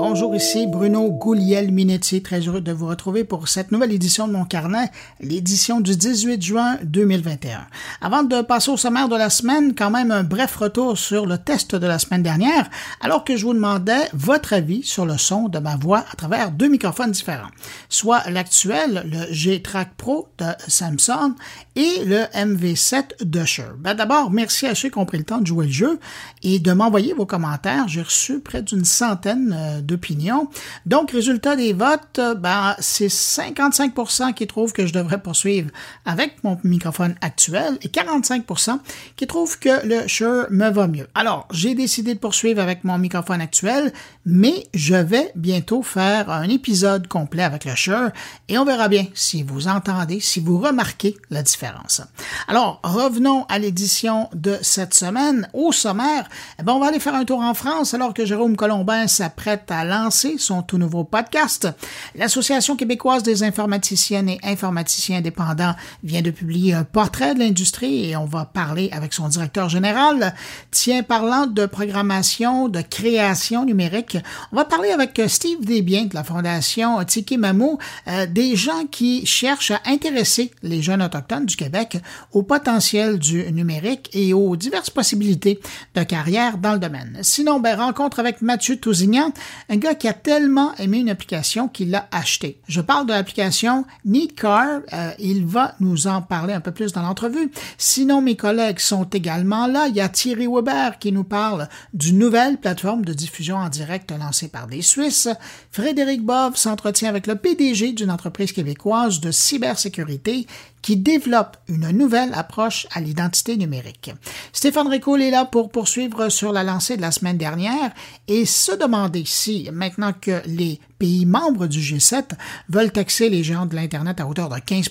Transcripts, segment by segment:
Bonjour, ici Bruno Gouliel-Minetti. Très heureux de vous retrouver pour cette nouvelle édition de mon carnet, l'édition du 18 juin 2021. Avant de passer au sommaire de la semaine, quand même un bref retour sur le test de la semaine dernière, alors que je vous demandais votre avis sur le son de ma voix à travers deux microphones différents, soit l'actuel, le G-Track Pro de Samsung et le MV7 de Shure. Ben D'abord, merci à ceux qui ont pris le temps de jouer le jeu et de m'envoyer vos commentaires. J'ai reçu près d'une centaine euh, d'opinions. Donc, résultat des votes, euh, ben, c'est 55% qui trouvent que je devrais poursuivre avec mon microphone actuel et 45% qui trouvent que le Shure me va mieux. Alors, j'ai décidé de poursuivre avec mon microphone actuel, mais je vais bientôt faire un épisode complet avec le Shure et on verra bien si vous entendez, si vous remarquez la différence. Alors, revenons à l'édition de cette semaine. Au sommaire, eh ben, on va aller faire un tour en France alors que Jérôme Colombin s'apprête à lancer son tout nouveau podcast. L'Association québécoise des informaticiennes et informaticiens indépendants vient de publier un portrait de l'industrie et on va parler avec son directeur général. Tiens, parlant de programmation, de création numérique, on va parler avec Steve Desbiens de la Fondation Tiki Mamou, euh, des gens qui cherchent à intéresser les jeunes autochtones du Québec au potentiel du numérique et aux diverses possibilités de carrière dans le domaine. Sinon, ben, rencontre avec Mathieu Tousignan, un gars qui a tellement aimé une application qu'il l'a achetée. Je parle de l'application Neatcar. Euh, il va nous en parler un peu plus dans l'entrevue. Sinon, mes collègues sont également là. Il y a Thierry Weber qui nous parle d'une nouvelle plateforme de diffusion en direct lancée par des Suisses. Frédéric Bove s'entretient avec le PDG d'une entreprise québécoise de cybersécurité qui développe une nouvelle approche à l'identité numérique. Stéphane Ricoul est là pour poursuivre sur la lancée de la semaine dernière et se demander si, maintenant que les pays membres du G7 veulent taxer les géants de l'Internet à hauteur de 15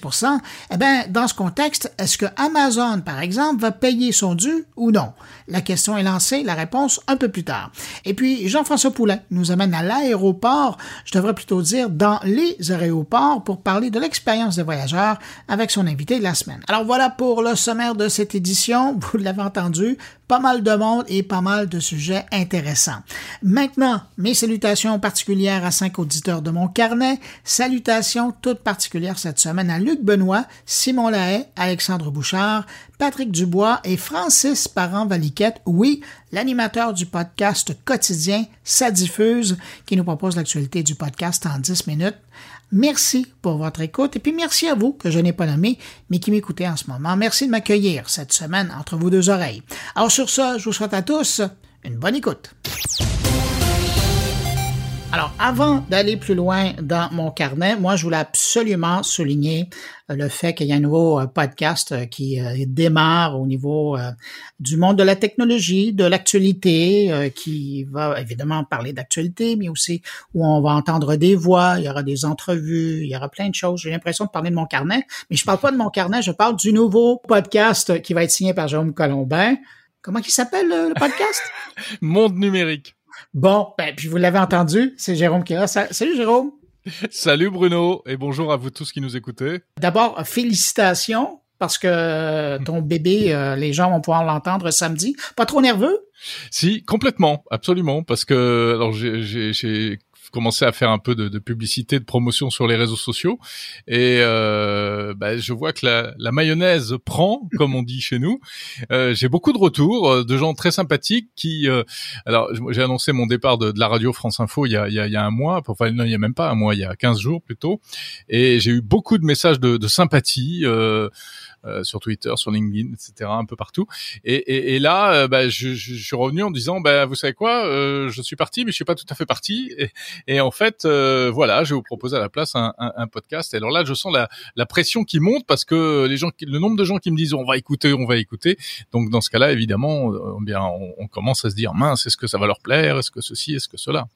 eh bien, dans ce contexte, est-ce que Amazon, par exemple, va payer son dû ou non? La question est lancée, la réponse un peu plus tard. Et puis, Jean-François Poulain nous amène à l'aéroport, je devrais plutôt dire dans les aéroports, pour parler de l'expérience des voyageurs avec son invité de la semaine. Alors voilà pour le sommaire de cette édition. Vous l'avez entendu, pas mal de monde et pas mal de sujets intéressants. Maintenant, mes salutations particulières à cinq auditeurs de mon carnet. Salutations toutes particulières cette semaine à Luc Benoît, Simon Lahaye, Alexandre Bouchard, Patrick Dubois et Francis Parent-Valiquette, oui, l'animateur du podcast quotidien Ça diffuse, qui nous propose l'actualité du podcast en 10 minutes. Merci pour votre écoute et puis merci à vous que je n'ai pas nommé, mais qui m'écoutez en ce moment. Merci de m'accueillir cette semaine entre vos deux oreilles. Alors sur ce, je vous souhaite à tous une bonne écoute. Alors, avant d'aller plus loin dans mon carnet, moi, je voulais absolument souligner euh, le fait qu'il y a un nouveau euh, podcast euh, qui démarre au niveau du monde de la technologie, de l'actualité, qui va évidemment parler d'actualité, mais aussi où on va entendre des voix, il y aura des entrevues, il y aura plein de choses. J'ai l'impression de parler de mon carnet, mais je parle pas de mon carnet, je parle du nouveau podcast qui va être signé par Jérôme Colombin. Comment il s'appelle le podcast? Monde numérique. Bon, ben, puis vous l'avez entendu, c'est Jérôme qui est là. Salut Jérôme. Salut Bruno et bonjour à vous tous qui nous écoutez. D'abord, félicitations parce que ton bébé, euh, les gens vont pouvoir l'entendre samedi. Pas trop nerveux? Si, complètement, absolument, parce que alors j'ai commencer à faire un peu de, de, publicité, de promotion sur les réseaux sociaux, et euh, bah, je vois que la, la, mayonnaise prend, comme on dit chez nous. Euh, j'ai beaucoup de retours euh, de gens très sympathiques qui, euh, alors j'ai annoncé mon départ de, de, la radio France Info il y a, il y a, il y a un mois, enfin non, il y a même pas un mois, il y a 15 jours plutôt, et j'ai eu beaucoup de messages de, de sympathie. Euh, sur Twitter, sur LinkedIn, etc., un peu partout. Et, et, et là, euh, bah, je, je, je, suis revenu en disant, bah, vous savez quoi, euh, je suis parti, mais je suis pas tout à fait parti. Et, et en fait, voilà, je vais vous proposer à la place un, un, podcast. Et alors là, je sens la, la pression qui monte parce que les gens, le nombre de gens qui me disent, on va écouter, on va écouter. Donc dans ce cas-là, évidemment, bien, on, on commence à se dire, mince, est-ce que ça va leur plaire, est-ce que ceci, est-ce que cela?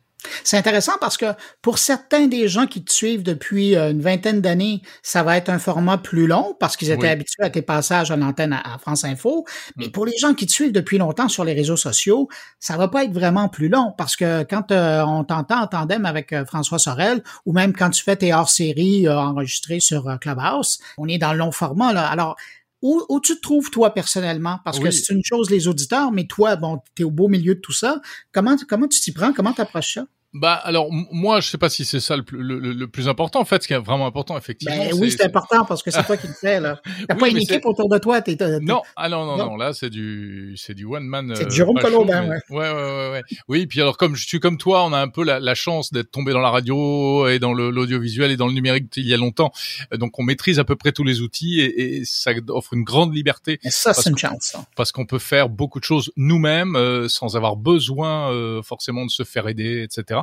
C'est intéressant parce que pour certains des gens qui te suivent depuis euh, une vingtaine d'années, ça va être un format plus long parce qu'ils étaient habitués à tes passages en antenne à, France Info. Mais mm. pour les gens qui te suivent depuis longtemps sur les réseaux sociaux, ça va pas être vraiment plus long parce que quand euh, on t'entend en tandem avec euh, François Sorel ou même quand tu fais tes hors-séries enregistrées sur Clubhouse, on est dans le long format. Là. Alors, où, où, tu te trouves toi personnellement? Parce que c'est une chose les auditeurs, mais toi, bon, tu es au beau milieu de tout ça. Comment, comment tu t'y prends? Comment tu approches ça? Bah alors moi je sais pas si c'est ça le, le, le, plus important en fait. Ce qui est vraiment important effectivement ben, oui c'est important parce que c'est toi qui le fais là. T'as pas une équipe autour de toi t'es, non. ah non, non non. là c'est du c'est du one man c'est du Jérôme euh, Colombin ouais. ouais. ouais ouais oui puis alors comme je suis comme toi on a un peu la, la chance d'être tombé dans la radio et dans l'audiovisuel et dans le numérique il y a longtemps. Donc on maîtrise à peu près tous les outils et, et ça offre une grande liberté et ça c'est une chance ça. parce qu'on peut faire beaucoup de choses nous-mêmes euh, sans avoir besoin euh, forcément de se faire aider etc euh,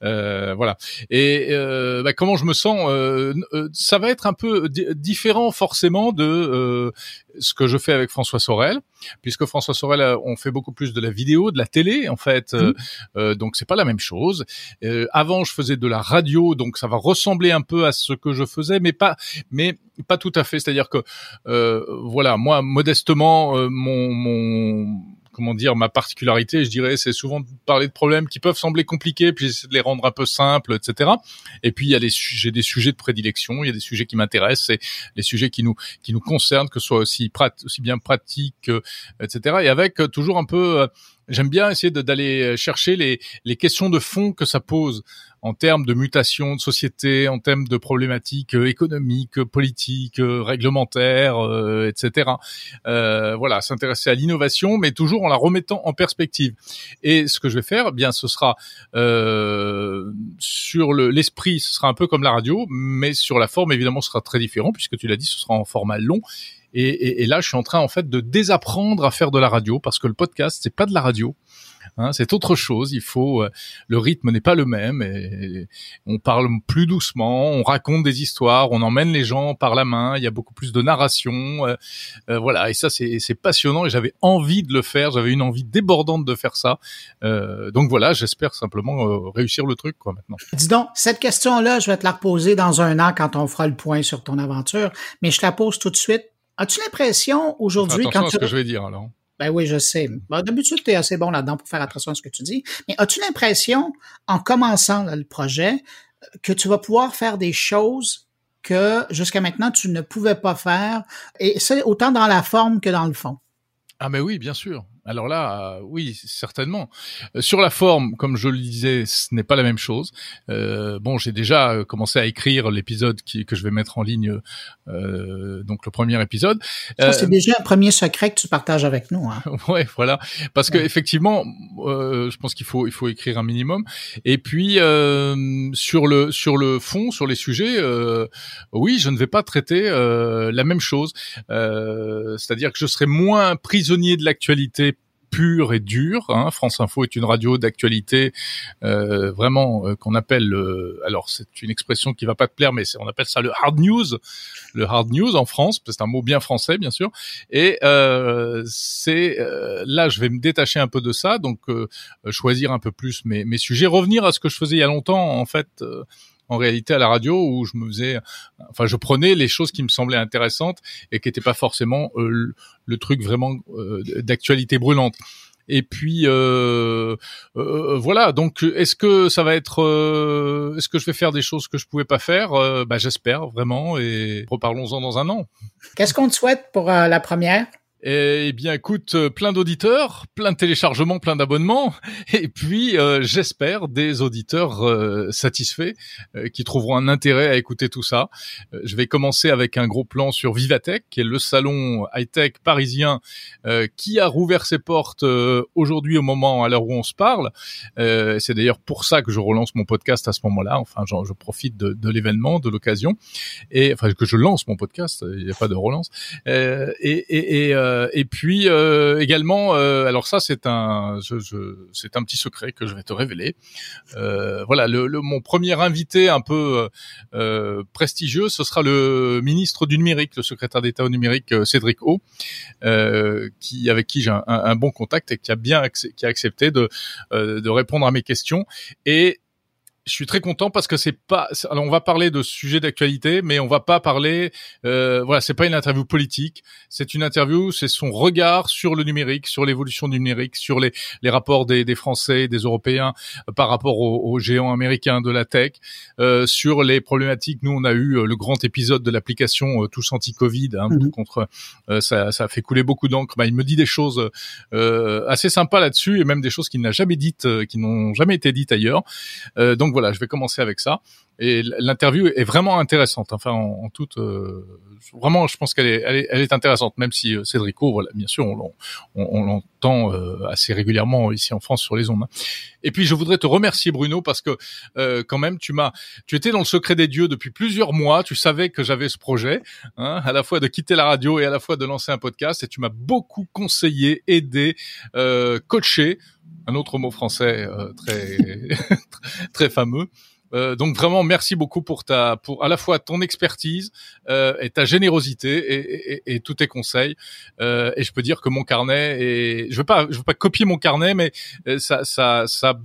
voilà. Et euh, bah, comment je me sens euh, Ça va être un peu différent forcément de ce que je fais avec François Sorel, puisque François Sorel, on fait beaucoup plus de la vidéo, de la télé, en fait. Mmh. donc c'est pas la même chose. avant, je faisais de la radio, donc ça va ressembler un peu à ce que je faisais, mais pas, mais pas tout à fait. C'est-à-dire que, voilà, moi, modestement, mon, mon comment dire, ma particularité, je dirais, c'est souvent de parler de problèmes qui peuvent sembler compliqués, puis j'essaie de les rendre un peu simples, etc. Et puis il y a des j'ai des sujets de prédilection, il y a des sujets qui m'intéressent, c'est les sujets qui nous qui nous concernent, que ce soit aussi prat aussi bien pratiques, etc. Et avec euh, toujours un peu euh, j'aime bien essayer d'aller chercher les, les questions de fond que ça pose en termes de mutation de société, en termes de problématiques euh, économiques, politiques, euh, réglementaires, euh, etc. Euh, voilà, s'intéresser à l'innovation, mais toujours en la remettant en perspective. Et ce que je vais faire, eh bien, ce sera euh, sur l'esprit, ce sera un peu comme la radio, mais sur la forme, évidemment, ce sera très différent puisque tu l'as dit, ce sera en format long et, et, et, là, je suis en train en fait de désapprendre à faire de la radio parce que le podcast, c'est pas de la radio. Hein, c'est autre chose. Il faut, euh, le rythme n'est pas le même. Et, on parle plus doucement, on raconte des histoires, on emmène les gens par la main. Il y a beaucoup plus de narration, euh, euh, voilà. Et ça, c'est passionnant. Et j'avais envie de le faire. J'avais une envie débordante de faire ça. donc voilà, j'espère simplement réussir le truc, quoi, maintenant. Dis donc, cette question-là, je vais te la reposer dans un an quand on fera le point sur ton aventure. Mais je te la pose tout de suite As-tu l'impression aujourd'hui quand à ce que je vais dire alors. Ben oui, je sais. D'habitude, tu es assez bon là-dedans pour faire attention à ce que tu dis. Mais as-tu l'impression, en commençant le projet, que tu vas pouvoir faire des choses que jusqu'à maintenant tu ne pouvais pas faire, et c'est autant dans la forme que dans le fond? Ah mais oui, bien sûr. Alors là, euh, oui, certainement. Euh, sur la forme, comme je le disais, ce n'est pas la même chose. Euh, bon, j'ai déjà euh, commencé à écrire l'épisode que je vais mettre en ligne, euh, donc le premier épisode. Ça, c'est déjà un premier secret que tu partages avec nous. Hein. ouais, voilà. Parce que effectivement, je pense qu'il faut il faut écrire un minimum. Et puis sur le sur le fond, sur les sujets, oui, je ne vais pas traiter la même chose. C'est-à-dire que je serai moins prisonnier de l'actualité pur et dur. Hein. France Info est une radio d'actualité euh, vraiment euh, qu'on appelle, euh, alors c'est une expression qui va pas te plaire, mais on appelle ça le hard news, le hard news en France, c'est un mot bien français bien sûr. Et c'est là, je vais me détacher un peu de ça, donc choisir un peu plus mes, mes sujets, revenir à ce que je faisais il y a longtemps en fait en réalité à la radio où je me faisais, enfin, je prenais les choses qui me semblaient intéressantes et qui n'étaient pas forcément euh, le, truc vraiment euh, d'actualité brûlante. Et puis euh, voilà. Donc, est-ce que ça va être, est-ce que je vais faire des choses que je pouvais pas faire? Bah, j'espère vraiment. Et reparlons-en dans un an. Qu'est-ce qu'on te souhaite pour la première? Eh bien, écoute, euh, plein d'auditeurs, plein de téléchargements, plein d'abonnements, et puis euh, j'espère des auditeurs euh, satisfaits qui trouveront un intérêt à écouter tout ça. je vais commencer avec un gros plan sur Vivatech, qui est le salon high-tech parisien qui a rouvert ses portes aujourd'hui au moment à l'heure où on se parle. C'est d'ailleurs pour ça que je relance mon podcast à ce moment-là. Enfin, je, profite de, de l'événement, de l'occasion, et enfin que je lance mon podcast. Il n'y a pas de relance. et, et, et euh, et puis euh, également, euh, alors ça c'est un, je, je, c'est un petit secret que je vais te révéler. voilà, le, le, mon premier invité un peu prestigieux, ce sera le ministre du numérique, le secrétaire d'État au numérique Cédric O, qui avec qui j'ai un, un, bon contact et qui a bien qui a accepté de de répondre à mes questions et je suis très content parce que c'est pas. Alors on va parler de sujets d'actualité, mais on va pas parler. Euh, voilà, c'est pas une interview politique. C'est une interview, c'est son regard sur le numérique, sur l'évolution du numérique, sur les, les rapports des, des Français, des Européens euh, par rapport aux, géants américains de la tech, euh, sur les problématiques. Nous, on a eu euh, le grand épisode de l'application euh, Tous anti-Covid hein, mhm. contre. ça, ça a fait couler beaucoup d'encre. Bah, il me dit des choses assez sympas là-dessus et même des choses qu'il n'a jamais dites, qui n'ont jamais été dites ailleurs. donc voilà, je vais commencer avec ça. Et l'interview est vraiment intéressante. Enfin, en, toute, euh, vraiment, je pense qu'elle est, elle est, intéressante, même si euh, Cédrico, voilà, bien sûr, on, l'entend euh, assez régulièrement ici en France sur les ondes. Hein. Et puis, je voudrais te remercier, Bruno, parce que quand même, tu m'as, tu étais dans le secret des dieux depuis plusieurs mois. Tu savais que j'avais ce projet, hein, à la fois de quitter la radio et à la fois de lancer un podcast. Et tu m'as beaucoup conseillé, aidé, coaché un autre mot français euh, très très fameux. Euh, donc vraiment merci beaucoup pour ta pour à la fois ton expertise euh, et ta générosité et, et, et tous tes conseils euh, et je peux dire que mon carnet et je veux pas je veux pas copier mon carnet mais euh, ça ça ça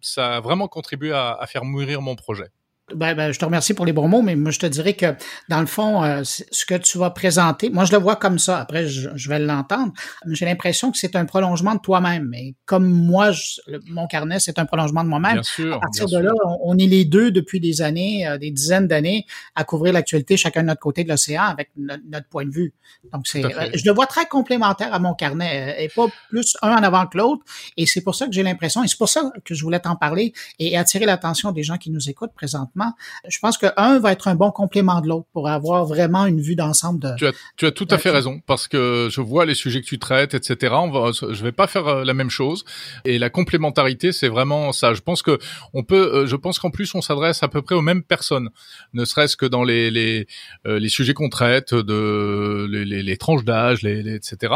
ça a vraiment contribué à, à faire mûrir mon projet. Ben, ben, je te remercie pour les bons mots, mais moi, je te dirais que, dans le fond, euh, ce que tu vas présenter, moi, je le vois comme ça. Après, je, vais l'entendre. J'ai l'impression que c'est un prolongement de toi-même. Mais comme moi, mon carnet, c'est un prolongement de moi-même. À partir de là, on, est les deux depuis des années, euh, des dizaines d'années, à couvrir l'actualité chacun de notre côté de l'océan avec notre, point de vue. Donc, c'est, euh, je le vois très complémentaire à mon carnet et pas plus un en avant que l'autre. Et c'est pour ça que j'ai l'impression, et c'est pour ça que je voulais t'en parler et attirer l'attention des gens qui nous écoutent présentement je pense que un va être un bon complément de l'autre pour avoir vraiment une vue d'ensemble de. Tu as, tu as tout à fait raison parce que je vois les sujets que tu traites, etc. On va, je vais pas faire euh, la même chose et la complémentarité, c'est vraiment ça. Je pense que on peut, euh, je pense qu'en plus on s'adresse à peu près aux mêmes personnes, ne serait-ce que dans les les, euh, les sujets qu'on traite, de les, les, les tranches d'âge, les, les, etc.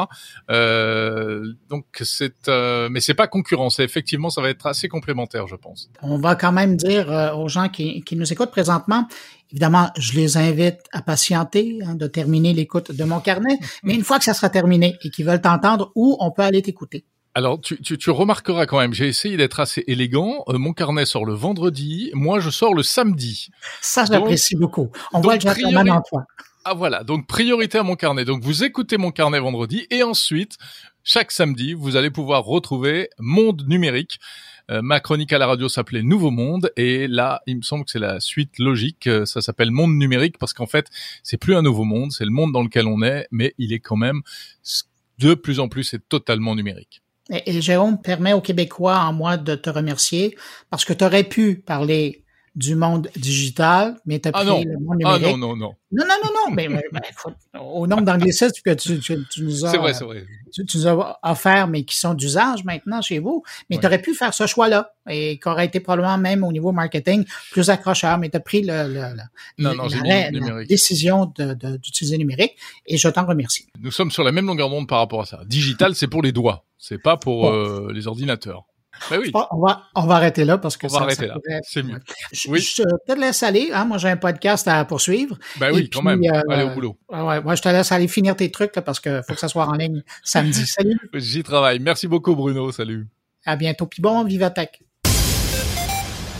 Euh, donc c'est, mais c'est pas concurrent. C'est effectivement, ça va être assez complémentaire, je pense. On va quand même dire aux gens qui, qui nous écoutent présentement, évidemment, je les invite à patienter, hein, de terminer l'écoute de mon carnet, mais une fois que ça sera terminé et qu'ils veulent t'entendre, où on peut aller t'écouter? Alors, tu, tu, tu, remarqueras quand même, j'ai essayé d'être assez élégant. Euh, mon carnet sort le vendredi, moi je sors le samedi. Ça, j'apprécie beaucoup. On voit le gentleman en toi. Ah voilà, donc priorité à mon carnet. Donc vous écoutez mon carnet vendredi et ensuite, chaque samedi, vous allez pouvoir retrouver Monde numérique. Euh, ma chronique à la radio s'appelait Nouveau Monde et là, il me semble que c'est la suite logique. Euh, ça s'appelle Monde numérique parce qu'en fait, c'est plus un nouveau monde, c'est le monde dans lequel on est, mais il est quand même de plus en plus c'est totalement numérique. Et, Jérôme permet aux Québécois en moi de te remercier parce que tu aurais pu parler du monde digital, mais tu as ah pris le monde numérique. Ah non, non, non. Non, non, non, non. mais, au nombre d'anglicismes que tu, tu, tu, nous as, vrai, vrai. Tu, nous as offert, mais qui sont d'usage maintenant chez vous. Mais tu aurais pu faire ce choix-là et qui aurait été probablement même au niveau marketing plus accrocheur, mais tu as pris le, le, non, non, la, la décision d'utiliser numérique et je t'en remercie. Nous sommes sur la même longueur d'onde par rapport à ça. Digital, c'est pour les doigts, c'est pas pour euh, les ordinateurs. Ben oui. On va, on va arrêter là parce que on va arrêter là. C'est mieux. Je, oui. je te laisse aller. Hein? Moi, j'ai un podcast à poursuivre. Ben oui, quand même. Euh, Allez au boulot. Ouais, moi, je te laisse aller finir tes trucs là, parce qu'il faut que ça soit en ligne samedi. Salut. J'y travaille. Merci beaucoup, Bruno. Salut. À bientôt. Puis bon, Vivatech.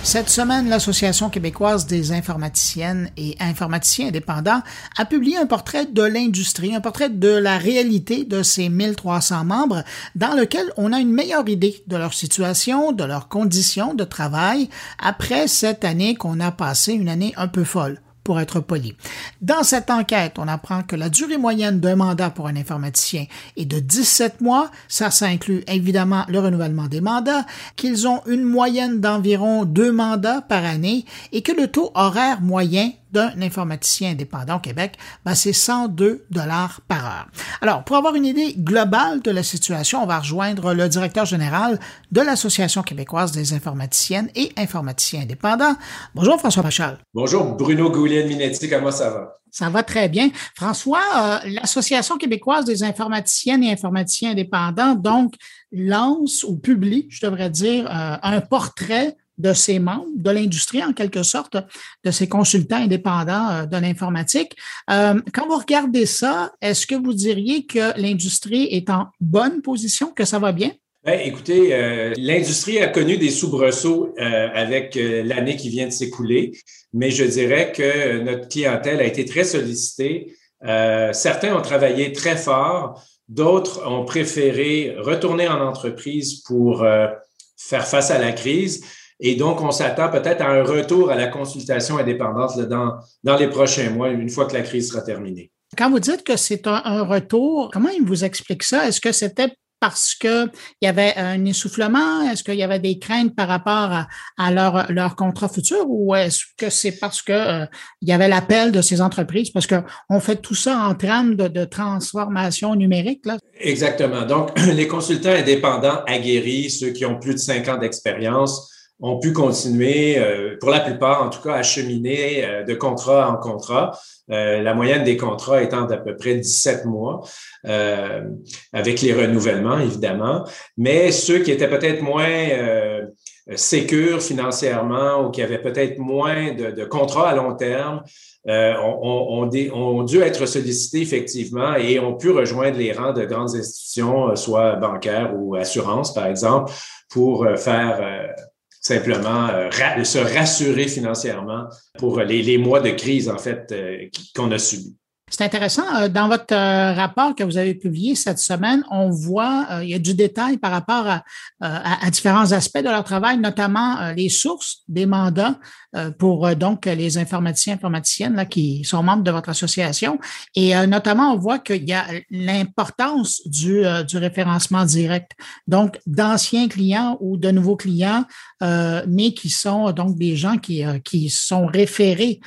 Cette semaine, l'Association québécoise des informaticiennes et informaticiens indépendants a publié un portrait de l'industrie, un portrait de la réalité de ces 1300 membres dans lequel on a une meilleure idée de leur situation, de leurs conditions de travail après cette année qu'on a passée, une année un peu folle être poli. Dans cette enquête, on apprend que la durée moyenne d'un mandat pour un informaticien est de 17 mois. Ça, ça inclut évidemment le renouvellement des mandats, qu'ils ont une moyenne d'environ deux mandats par année et que le taux horaire moyen d'un informaticien indépendant au Québec, ben c'est 102 dollars par heure. Alors, pour avoir une idée globale de la situation, on va rejoindre le directeur général de l'Association québécoise des informaticiennes et informaticiens indépendants. Bonjour François Pachal. Bonjour Bruno Goulian-Minetti, comment ça va? Ça va très bien. François, euh, l'Association québécoise des informaticiennes et informaticiens indépendants, donc, lance ou publie, je devrais dire, euh, un portrait de ses membres, de l'industrie en quelque sorte, de ces consultants indépendants euh, de l'informatique. Euh, quand vous regardez ça, est-ce que vous diriez que l'industrie est en bonne position, que ça va bien? Ben, écoutez, euh, l'industrie a connu des soubresauts avec l'année qui vient de s'écouler, mais je dirais que notre clientèle a été très sollicitée. certains ont travaillé très fort, d'autres ont préféré retourner en entreprise pour faire face à la crise. Et donc, on s'attend peut-être à un retour à la consultation indépendante dans, dans les prochains mois, une fois que la crise sera terminée. Quand vous dites que c'est un, un, retour, comment il vous explique ça? Est-ce que c'était parce qu'il y avait un essoufflement? Est-ce qu'il y avait des craintes par rapport à, leur, leur contrat futur? Ou est-ce que c'est parce que euh, y avait l'appel de ces entreprises? Parce qu'on fait tout ça en termes de, transformation numérique. Là. Exactement. Donc, les consultants indépendants aguerris, ceux qui ont plus de cinq ans d'expérience, ont pu continuer, euh, pour la plupart en tout cas, à cheminer euh, de contrat en contrat. Euh, la moyenne des contrats étant d'à peu près 17 mois, avec les renouvellements, évidemment. Mais ceux qui étaient peut-être moins sécures financièrement ou qui avaient peut-être moins de, de, contrats à long terme, ont, ont, dû être sollicités effectivement et ont pu rejoindre les rangs de grandes institutions, soit bancaires ou assurances, par exemple, pour faire simplement euh, se rassurer financièrement pour les, les, mois de crise, en fait, euh, qu'on a subis. C'est intéressant. Euh, dans votre rapport que vous avez publié cette semaine, on voit, il y a du détail par rapport à, différents aspects de leur travail, notamment les sources des mandats euh, pour euh, donc les informaticiens informaticiennes là, qui sont membres de votre association. Et euh, notamment, on voit qu'il y a l'importance du, du référencement direct. Donc, d'anciens clients ou de nouveaux clients, mais qui sont donc des gens qui, qui sont référés.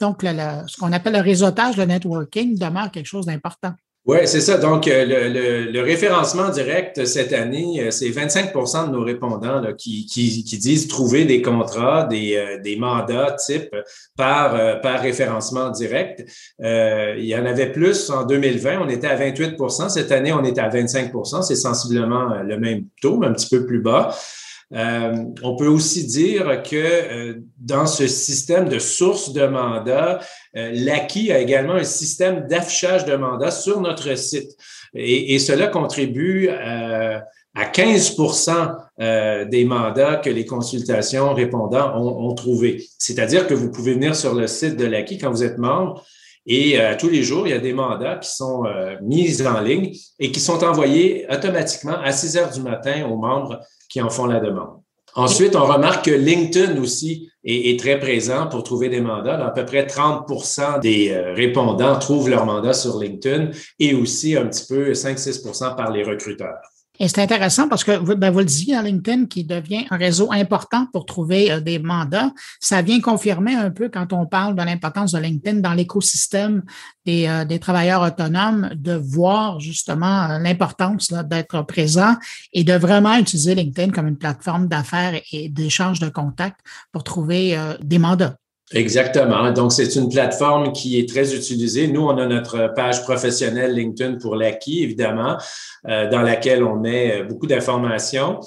donc, ce qu'on appelle le réseautage, le networking demeure quelque chose d'important. Oui, c'est ça. Donc, euh, le, référencement direct cette année, euh, c'est 25% de nos répondants qui, disent trouver des contrats, des, euh, mandats type par, référencement direct. Il y en avait plus en 2020, on était à 28% Cette année, on est à 25% C'est sensiblement le même taux, mais un petit peu plus bas. Euh, on peut aussi dire que euh, dans ce système de source de mandat, euh, l'acquis a également un système d'affichage de mandat sur notre site. Et, cela contribue à 15% des mandats que les consultations répondants ont, ont trouvés. C'est-à-dire que vous pouvez venir sur le site de l'acquis quand vous êtes membre et tous les jours, il y a des mandats qui sont mis en ligne et qui sont envoyés automatiquement à 6 heures du matin aux membres qui en font la demande. Ensuite, on remarque que LinkedIn aussi est, très présent pour trouver des mandats. à peu près 30% des euh, répondants trouvent leur mandat sur LinkedIn et aussi un petit peu 5-6% par les recruteurs. Et c'est intéressant parce que ben, vous le disiez, LinkedIn, qui devient un réseau important pour trouver euh, des mandats, ça vient confirmer un peu quand on parle de l'importance de LinkedIn dans l'écosystème des, euh, des, travailleurs autonomes, de voir justement euh, l'importance d'être présent et de vraiment utiliser LinkedIn comme une plateforme d'affaires et d'échange de contacts pour trouver des mandats. Exactement. Donc, c'est une plateforme qui est très utilisée. Nous, on a notre page professionnelle LinkedIn pour l'acquis, évidemment, euh, dans laquelle on met beaucoup d'informations.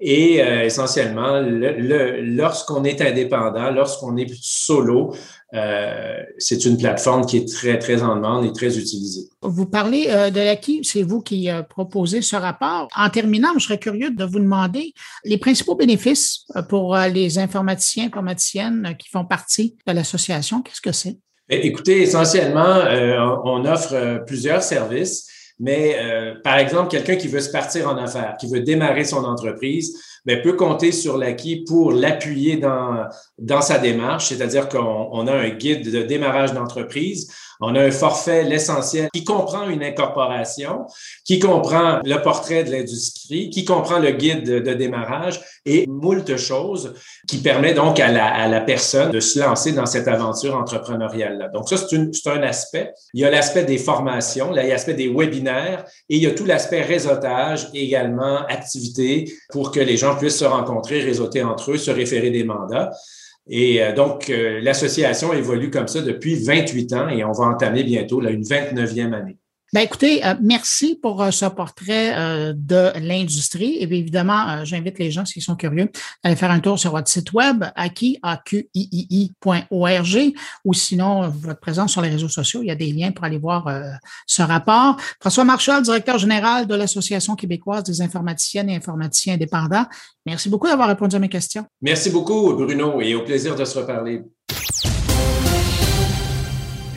Et euh, essentiellement, le, lorsqu'on est indépendant, lorsqu'on est solo, euh, c'est une plateforme qui est très, très en demande et très utilisée. Vous parlez euh, de l'acquis, c'est vous qui euh, proposez ce rapport. En terminant, je serais curieux de vous demander les principaux bénéfices pour les informaticiens, informaticiennes qui font partie de l'association. Qu'est-ce que c'est? Eh, écoutez, essentiellement, on offre plusieurs services. Mais par exemple, quelqu'un qui veut se partir en affaires, qui veut démarrer son entreprise, mais peut compter sur l'acquis pour l'appuyer dans, dans sa démarche, c'est-à-dire qu'on a un guide de démarrage d'entreprise, on a un forfait, l'essentiel, qui comprend une incorporation, qui comprend le portrait de l'industrie, qui comprend le guide de, démarrage et moult choses qui permet donc à la, personne de se lancer dans cette aventure entrepreneuriale-là. Donc ça, c'est un aspect. Il y a l'aspect des formations, il y a l'aspect des webinaires et il y a tout l'aspect réseautage également, activité pour que les gens puissent se rencontrer, réseauter entre eux, se référer des mandats. Et euh, donc, euh, l'association évolue comme ça depuis 28 ans et on va entamer bientôt là, une 29e année. Ben écoutez, euh, merci pour euh, ce portrait euh, de l'industrie. Et évidemment, j'invite les gens, s'ils sont curieux, à aller faire un tour sur votre site web, aki.org, ou sinon votre présence sur les réseaux sociaux. Il y a des liens pour aller voir ce rapport. François Marchal, directeur général de l'Association québécoise des informaticiennes et informaticiens indépendants. Merci beaucoup d'avoir répondu à mes questions. Merci beaucoup, Bruno, et au plaisir de se reparler.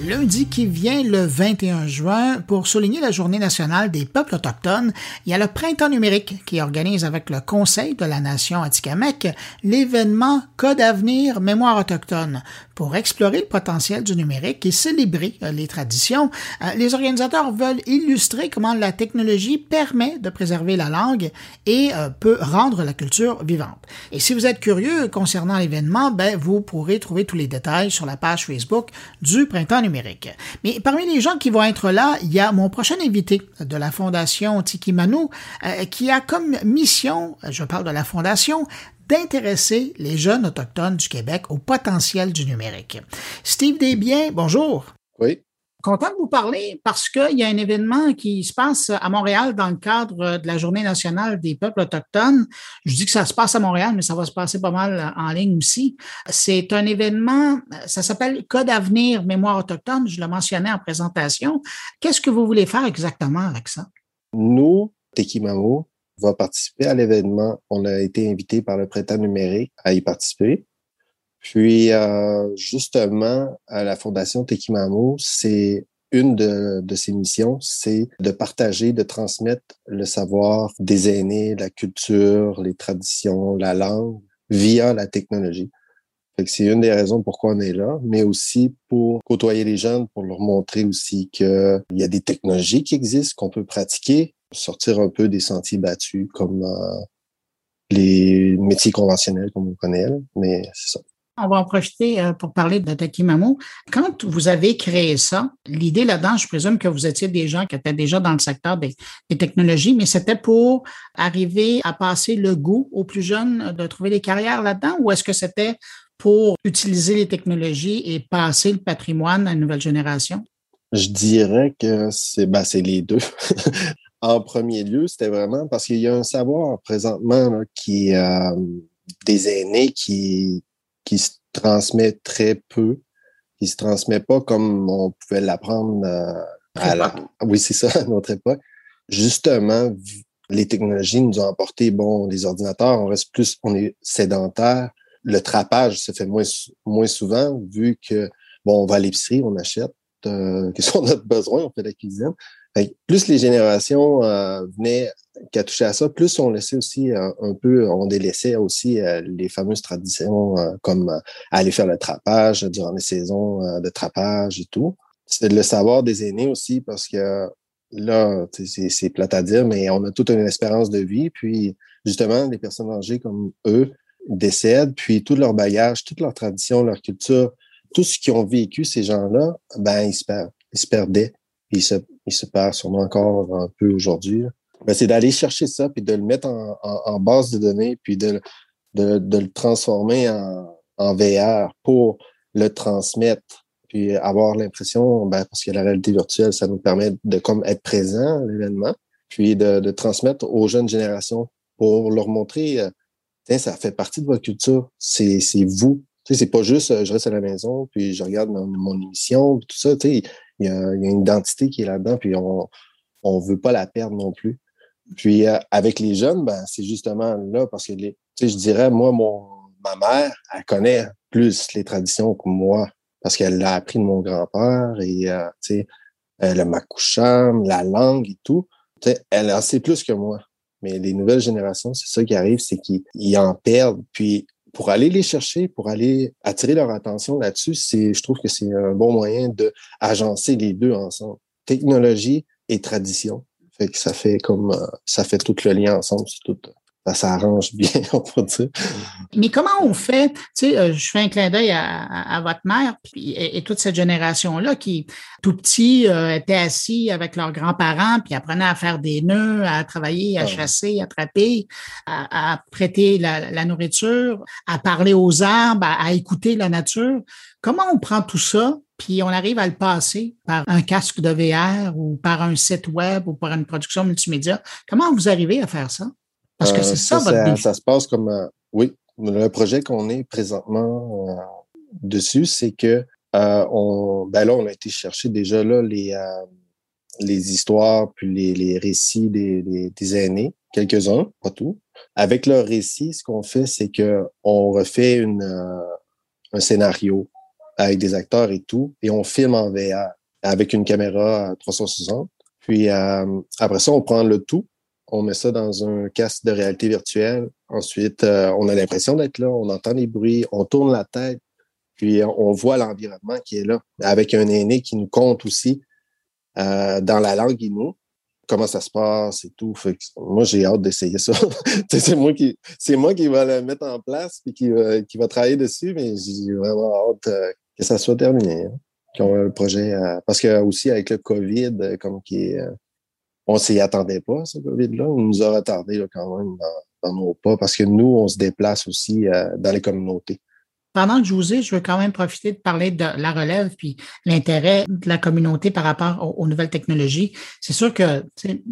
Lundi qui vient, le 21 juin, pour souligner la Journée nationale des peuples autochtones, il y a le Printemps numérique qui organise avec le Conseil de la Nation Atikamekw l'événement Code Avenir Mémoire autochtone. Pour explorer le potentiel du numérique et célébrer euh, les traditions, euh, les organisateurs veulent illustrer comment la technologie permet de préserver la langue et euh, peut rendre la culture vivante. Et si vous êtes curieux concernant l'événement, ben, vous pourrez trouver tous les détails sur la page Facebook du Printemps numérique. Mais parmi les gens qui vont être là, il y a mon prochain invité de la Fondation Tiki Manu, euh, qui a comme mission, je parle de la Fondation, d'intéresser les jeunes autochtones du Québec au potentiel du numérique. Steve Desbiens, bonjour. Oui. Content de vous parler parce qu'il y a un événement qui se passe à Montréal dans le cadre de la Journée nationale des peuples autochtones. Je dis que ça se passe à Montréal, mais ça va se passer pas mal en ligne aussi. C'est un événement, ça s'appelle Code Avenir Mémoire autochtone. Je le mentionnais en présentation. Qu'est-ce que vous voulez faire exactement avec ça? Nous, Tekimamo, va participer à l'événement. On a été invité par le Printemps numérique à y participer. Puis, euh, justement, à la Fondation Tekimamo, c'est une de, de ses missions, c'est de partager, de transmettre le savoir des aînés, la culture, les traditions, la langue via la technologie. c'est une des raisons pourquoi on est là, mais aussi pour côtoyer les jeunes, pour leur montrer aussi qu'il y a des technologies qui existent, qu'on peut pratiquer, sortir un peu des sentiers battus comme euh, les métiers conventionnels comme on connaît, mais c'est ça. On va en profiter euh, pour parler de Takimamo. Quand vous avez créé ça, l'idée là-dedans, je présume que vous étiez des gens qui étaient déjà dans le secteur des, technologies, mais c'était pour arriver à passer le goût aux plus jeunes de trouver des carrières là-dedans ou est-ce que c'était pour utiliser les technologies et passer le patrimoine à une nouvelle génération? Je dirais que c'est ben, les deux. en premier lieu, c'était vraiment parce qu'il y a un savoir présentement qui euh, des aînés qui qui se transmet très peu, qui se transmet pas comme on pouvait l'apprendre euh, à la, oui, c'est ça, à notre époque. Justement, les technologies nous ont apporté, bon, les ordinateurs, on reste plus, on est sédentaire. Le trapage se fait moins, moins souvent vu que, bon, on va à l'épicerie, on achète, euh, qu'est-ce qu'on a besoin, on fait la cuisine plus les générations euh, venaient qu'à toucher à ça, plus on laissait aussi euh, un peu, on délaissait aussi euh, les fameuses traditions comme aller faire le trapage durant les saisons de trapage et tout. C'est le savoir des aînés aussi parce que là, c'est plate à dire, mais on a toute une espérance de vie. Puis justement, les personnes âgées comme eux décèdent, puis tout leur bagage, toute leur tradition, leur culture, tout ce qu'ils ont vécu, ces gens-là, ben, ils se, perdent, ils se perdaient il se, il se perd sûrement encore un peu aujourd'hui. C'est d'aller chercher ça, puis de le mettre en, en, base de données, puis de, de, de le transformer en, en, VR pour le transmettre, puis avoir l'impression, ben, parce que la réalité virtuelle, ça nous permet de comme être présent à l'événement, puis de, de transmettre aux jeunes générations pour leur montrer, euh, tiens, ça fait partie de votre culture, c'est vous. Tu sais, c'est pas juste euh, je reste à la maison, puis je regarde mon, mon émission, tout ça. Tu sais, il y, a, une identité qui est là-dedans, puis on on veut pas la perdre non plus. Puis euh, avec les jeunes, ben, c'est justement là, parce que je dirais, moi, mon, ma mère, elle connaît plus les traditions que moi, parce qu'elle l'a appris de mon grand-père et euh, le makoucham, la langue et tout. elle en sait plus que moi. Mais les nouvelles générations, c'est ça qui arrive, c'est qu'ils en perdent. Puis pour aller les chercher, pour aller attirer leur attention là-dessus, c'est, je trouve que c'est un bon moyen de agencer les deux ensemble. Technologie et tradition. Fait que ça fait comme, euh, ça fait tout le lien ensemble. C'est tout, ça s'arrange bien, on peut dire. Mais comment on fait, tu sais, euh, je fais un clin d'œil à, votre mère et, toute cette génération-là qui, tout petit, euh, était assis avec leurs grands-parents, puis apprenaient à faire des nœuds, à travailler, à ah chasser, à attraper, à, prêter la, nourriture, à parler aux arbres, à, écouter la nature. Comment on prend tout ça puis on arrive à le passer par un casque de VR ou par un site web ou par une production multimédia? Comment vous arrivez à faire ça? Parce que c'est ça, votre ça, ça, se passe comme, oui, le projet qu'on est présentement dessus, c'est que on, ben là, on a été chercher déjà là les, les histoires puis les, les récits des, des, des aînés, quelques-uns, pas tout. Avec leur récit, ce qu'on fait, c'est que on refait une, euh, un scénario avec des acteurs et tout, et on filme en VR avec une caméra 360. Puis euh, après ça, on prend le tout, on met ça dans un casque de réalité virtuelle. Ensuite, euh, on a l'impression d'être là, on entend les bruits, on tourne la tête, puis on voit l'environnement qui est là, avec un aîné qui nous compte aussi euh, dans la langue Innu, comment ça se passe et tout. Moi, j'ai hâte d'essayer ça. c'est moi qui c'est moi qui va le mettre en place et qui, qui va travailler dessus, mais j'ai vraiment hâte euh, que ça soit terminé. Hein. Qu'on le projet euh, parce que aussi avec le COVID, comme qui on s'y attendait pas, ce COVID-là. On nous a retardé quand même dans, dans, nos pas parce que nous, on se déplace aussi dans les communautés pendant que je vous ai, je veux quand même profiter de parler de la relève puis l'intérêt de la communauté par rapport aux, nouvelles technologies. C'est sûr que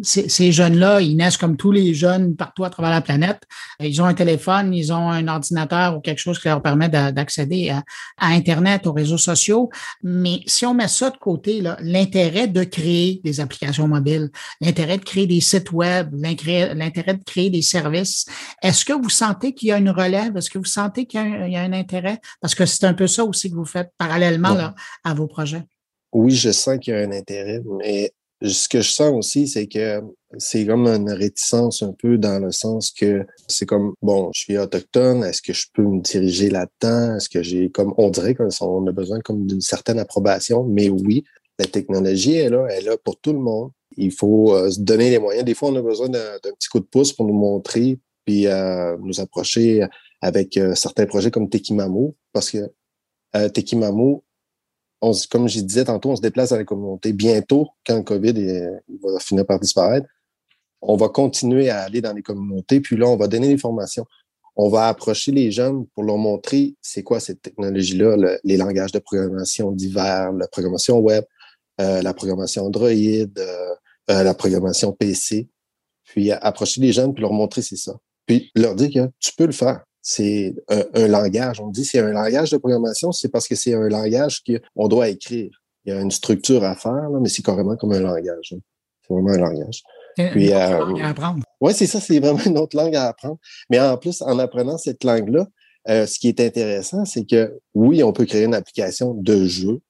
ces jeunes-là, ils naissent comme tous les jeunes partout à travers la planète. Ils ont un téléphone, ils ont un ordinateur ou quelque chose qui leur permet d'accéder à, Internet, aux réseaux sociaux. Mais si on met ça de côté, l'intérêt de créer des applications mobiles, l'intérêt de créer des sites web, l'intérêt de créer des services, est-ce que vous sentez qu'il y a une relève? Est-ce que vous sentez qu'il y, y a un intérêt parce que c'est un peu ça aussi que vous faites parallèlement à vos projets. Oui, je sens qu'il y a un intérêt, mais ce que je sens aussi, c'est que c'est comme une réticence un peu dans le sens que c'est comme, bon, je suis autochtone, est-ce que je peux me diriger là-dedans? Est-ce que j'ai comme, on dirait qu'on a besoin comme d'une certaine approbation, mais oui, la technologie est là, elle est là pour tout le monde. Il faut euh, se donner les moyens. Des fois, on a besoin d'un petit coup de pouce pour nous montrer, puis euh, nous approcher avec euh, certains projets comme Tekimamu, parce que euh, Tekimamu, on, comme je disais tantôt, on se déplace dans les communautés. Bientôt, quand le COVID va finir par disparaître, on va continuer à aller dans les communautés, puis là, on va donner des formations. On va approcher les jeunes pour leur montrer c'est quoi cette technologie-là, les langages de programmation divers, la programmation web, euh, la programmation Android, euh, la programmation PC. Puis approcher les jeunes puis leur montrer c'est ça. Puis leur dire que tu peux le faire c'est un, langage. On dit c'est un langage de programmation, c'est parce que c'est un langage qu'on doit écrire. Il y a une structure à faire, mais c'est carrément comme un langage. Hein. C'est vraiment un langage. Puis, une euh, langue à apprendre. Oui, c'est ça, c'est vraiment une autre langue à apprendre. Mais en plus, en apprenant cette langue-là, euh, ce qui est intéressant, c'est que oui, on peut créer une application de jeu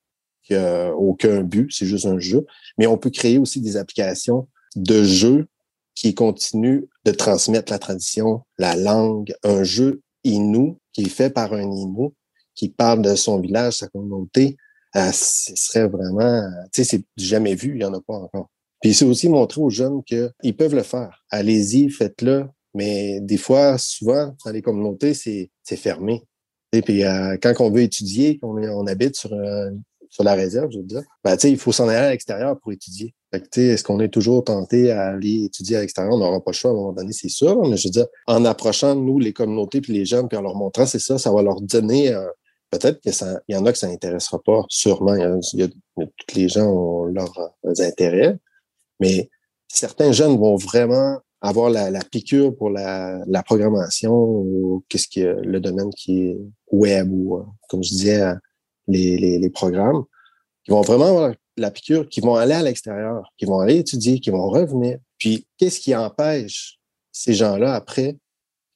qui n'a aucun but, c'est juste un jeu, mais on peut créer aussi des applications de jeu qui continue de transmettre la tradition, la langue, un jeu Innu qui est fait par un Innu qui parle de son village, sa communauté. Euh, ce serait vraiment, tu sais, c'est jamais vu, il n'y en a pas encore. Puis c'est aussi montrer aux jeunes qu'ils peuvent le faire. Allez-y, faites-le. Mais des fois, souvent, dans les communautés, c'est fermé. Et puis euh, quand on veut étudier, qu'on on habite sur, euh, sur la réserve, je veux dire, ben, il faut s'en aller à l'extérieur pour étudier. Est-ce qu'on est toujours tenté à aller étudier à l'extérieur? On n'aura pas le choix à un moment donné, c'est sûr. Mais je veux dire, en approchant, nous, les communautés puis les jeunes, puis en leur montrant, c'est ça, ça va leur donner euh, peut-être qu'il y en a que ça n'intéressera pas, sûrement. Il y a, tous les gens ont leurs, intérêts. Mais certains jeunes vont vraiment avoir la, piqûre pour la, programmation ou qu'est-ce qui est le domaine qui est web ou, euh, comme je disais, les, les, programmes. Ils vont vraiment avoir la piqûre, qui vont aller à l'extérieur, qui vont aller étudier, qui vont revenir. Puis, qu'est-ce qui empêche ces gens-là, après,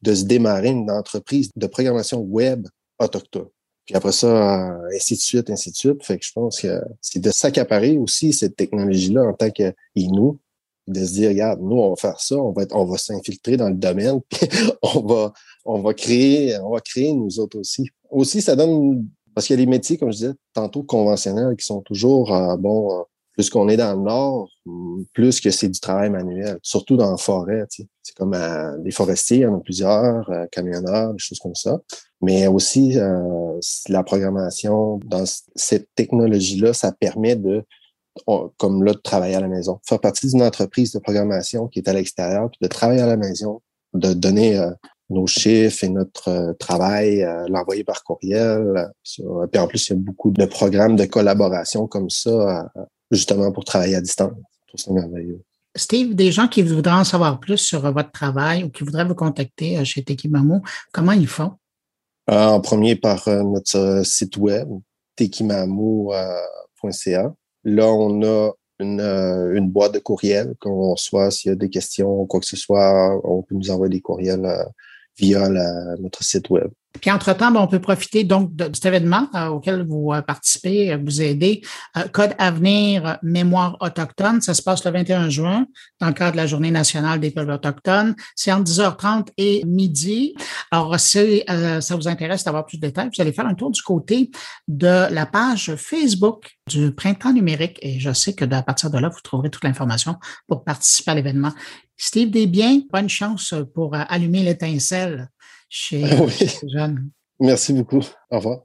de se démarrer une entreprise de programmation web autochtone? Puis après ça, ainsi de suite, ainsi de suite. Fait que je pense que c'est de s'accaparer aussi cette technologie-là en tant qu'Inou, de se dire, regarde, nous, on va faire ça, on va on va s'infiltrer dans le domaine, puis on va, on va créer, on va créer nous autres aussi. Aussi, ça donne parce qu'il y a des métiers, comme je disais tantôt, conventionnels qui sont toujours, euh, bon, euh, plus qu'on est dans le nord, plus que c'est du travail manuel, surtout dans la forêt. Tu sais. C'est comme euh, des forestiers, il y en a plusieurs, camionneurs, des choses comme ça. Mais aussi, la programmation, dans cette technologie-là, ça permet de, comme là, de travailler à la maison. Faire partie d'une entreprise de programmation qui est à l'extérieur, puis de travailler à la maison, de donner nos chiffres et notre travail, l'envoyer par courriel. Puis en plus, il y a beaucoup de programmes de collaboration comme ça, justement pour travailler à distance. Je trouve ça merveilleux. Steve, des gens qui voudraient en savoir plus sur votre travail ou qui voudraient vous contacter chez Tekimamo, comment ils font? En premier par notre site web, tekimamo.ca. Là, on a une, euh, une, boîte de courriel qu'on reçoit s'il y a des questions ou quoi que ce soit. On peut nous envoyer des courriels euh, via notre site web. Puis entre-temps, ben, on peut profiter donc de, cet événement euh, auquel vous euh, participez, euh, vous aidez. Code Avenir Mémoire autochtone, ça se passe le 21 juin dans le cadre de la Journée nationale des peuples autochtones. C'est entre 10h30 et midi. Alors, si ça vous intéresse d'avoir plus de détails, vous allez faire un tour du côté de la page Facebook du Printemps numérique et je sais que à partir de là, vous trouverez toute l'information pour participer à l'événement. Steve Desbiens, bonne chance pour allumer l'étincelle chez oui. Jeanne. Merci beaucoup. Au revoir.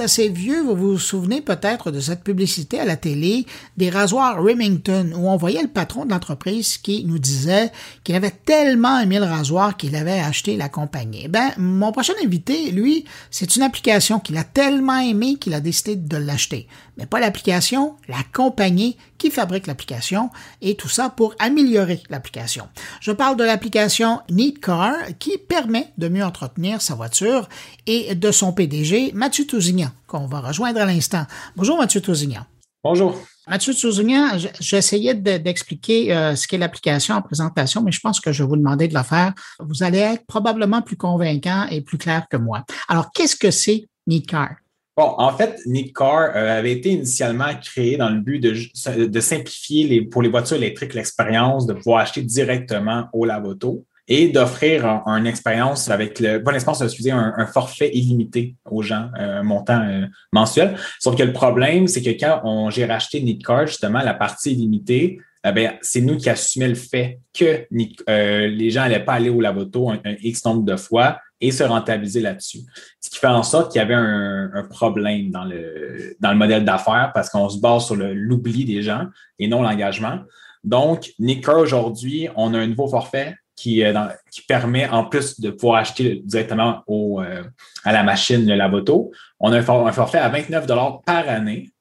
Assez vieux, vous vous souvenez peut-être de cette publicité à la télé des rasoirs Remington où on voyait le patron de l'entreprise qui nous disait qu'il avait tellement aimé le rasoir qu'il avait acheté la compagnie. Ben, mon prochain invité, lui, c'est une application qu'il a tellement aimé qu'il a décidé de l'acheter. Mais pas l'application, la compagnie qui fabrique l'application et tout ça pour améliorer l'application. Je parle de l'application Neat Car qui permet de mieux entretenir sa voiture et de son PDG, Mathieu Tousignan, qu'on va rejoindre à l'instant. Bonjour Mathieu Tousignan. Bonjour. Mathieu Tousignan, j'essayais d'expliquer euh, ce qu'est l'application en présentation, mais je pense que je vais vous demander de la faire. Vous allez être probablement plus convaincant et plus clair que moi. Alors, qu'est-ce que c'est Neat Car? Bon, en fait, Neat Car euh, avait été initialement créé dans le but de, simplifier les, pour les voitures électriques l'expérience de pouvoir acheter directement au lavoto et d'offrir une expérience avec le bon expérience de un, un forfait illimité aux gens, euh, un montant euh, mensuel. Sauf que le problème, c'est que quand on j'ai racheté Neatcard, justement, la partie illimitée, eh c'est nous qui assumions le fait que les gens n'allaient pas aller au lavoto un, X nombre de fois et se rentabiliser là-dessus. Ce qui fait en sorte qu'il y avait un, un, problème dans le, dans le modèle d'affaires parce qu'on se base sur l'oubli des gens et non l'engagement. Donc, Nicker, aujourd'hui, on a un nouveau forfait qui, euh, qui permet, en plus de pouvoir acheter directement au, euh, à la machine le lavoto, on a un, forfait à 29 par année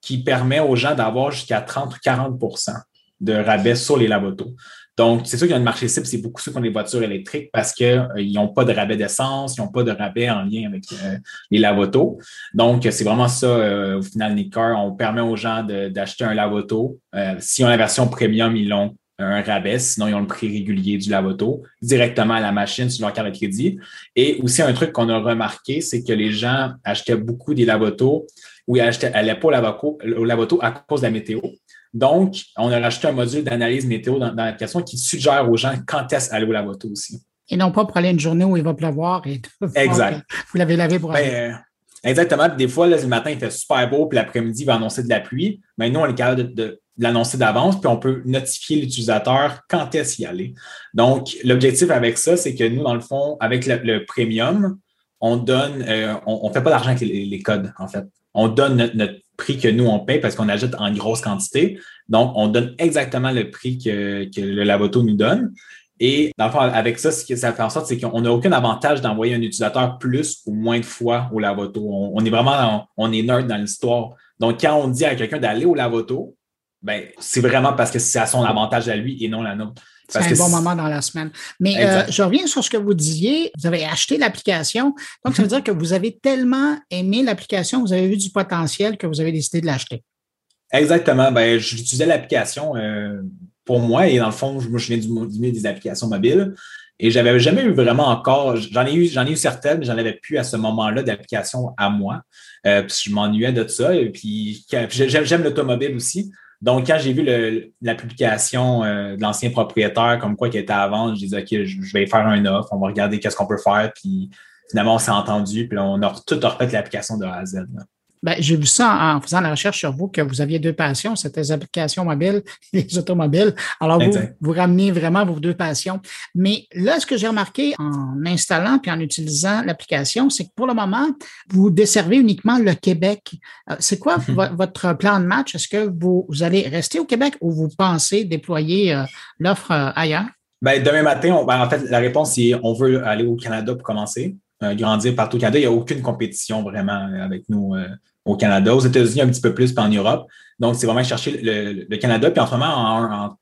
qui permet aux gens d'avoir jusqu'à 30 ou 40% de rabais sur les lavotos. Donc, c'est sûr qu'il y a un marché cible, c'est beaucoup ceux qui ont des voitures électriques parce qu'ils euh, n'ont pas de rabais d'essence, ils n'ont pas de rabais en lien avec les lavotos. Donc, c'est vraiment ça, au final, Nickar. On permet aux gens d'acheter un lavoto. si on a la version premium, ils l'ont un rabais, sinon ils ont le prix régulier du lavoto directement à la machine sur leur carte de crédit. Et aussi un truc qu'on a remarqué, c'est que les gens achetaient beaucoup des lavotos ou ils n'allaient pas au lavoto, à cause de la météo. Donc, on a rajouté un module d'analyse météo dans, dans l'application qui suggère aux gens quand est-ce aller au lavoto aussi. Et non pas pour aller une journée où il va pleuvoir et Exact. vous l'avez lavé pour aller. Ben, exactement. des fois, le matin, il fait super beau, puis l'après-midi, il va annoncer de la pluie. Mais nous, on est capable de l'annoncer d'avance, puis on peut notifier l'utilisateur quand est-ce y aller. Donc, l'objectif avec ça, c'est que nous, dans le fond, avec le, premium, on donne, euh, on ne fait pas d'argent avec les, codes, en fait. On donne notre, prix que nous, on paye parce qu'on ajoute en grosse quantité. Donc, on donne exactement le prix que, le Lavoto nous donne. Et dans le fond, avec ça, ce que ça fait en sorte, c'est qu'on n'a aucun avantage d'envoyer un utilisateur plus ou moins de fois au Lavoto. On, est vraiment, on est nerd dans l'histoire. Donc, quand on dit à quelqu'un d'aller au Lavoto, ben, c'est vraiment parce que c'est à son avantage à lui et non la nôtre. C'est un bon moment dans la semaine. Mais euh, je reviens sur ce que vous disiez. Vous avez acheté l'application. Donc, ça veut mhm. dire que vous avez tellement aimé l'application, vous avez vu du potentiel que vous avez décidé de l'acheter. Exactement. Ben, j'utilisais l'application euh, pour moi et dans le fond, moi, je viens du, milieu des applications mobiles. Et j'avais jamais eu vraiment encore, j'en ai eu, j'en ai eu certaines, mais j'en avais plus à ce moment-là d'application à moi. Euh, puis je m'ennuyais de ça. Et puis j'aime l'automobile aussi. Donc, quand j'ai vu la publication euh, de l'ancien propriétaire, comme quoi qui était à vendre, je disais, OK, je, vais faire un offre, on va regarder qu'est-ce qu'on peut faire. Puis, finalement, on s'est entendu, puis on a tout refait l'application de A à Z. j'ai vu ça en, faisant la recherche sur vous, que vous aviez deux passions, c'était les applications mobiles et les automobiles. Alors, vous, vous ramenez vraiment vos deux passions. Mais là, ce que j'ai remarqué en installant puis en utilisant l'application, c'est que pour le moment, vous desservez uniquement le Québec. Euh, c'est quoi votre plan de match? Est-ce que vous, allez rester au Québec ou vous pensez déployer euh, l'offre euh, ailleurs? Ben, demain matin, ben, en fait, la réponse, c'est on veut aller au Canada pour commencer, grandir partout au Canada. Il n'y a aucune compétition vraiment avec nous au Canada, aux États-Unis un petit peu plus, puis en Europe. Donc, c'est vraiment chercher le, Canada. Puis en ce moment, en,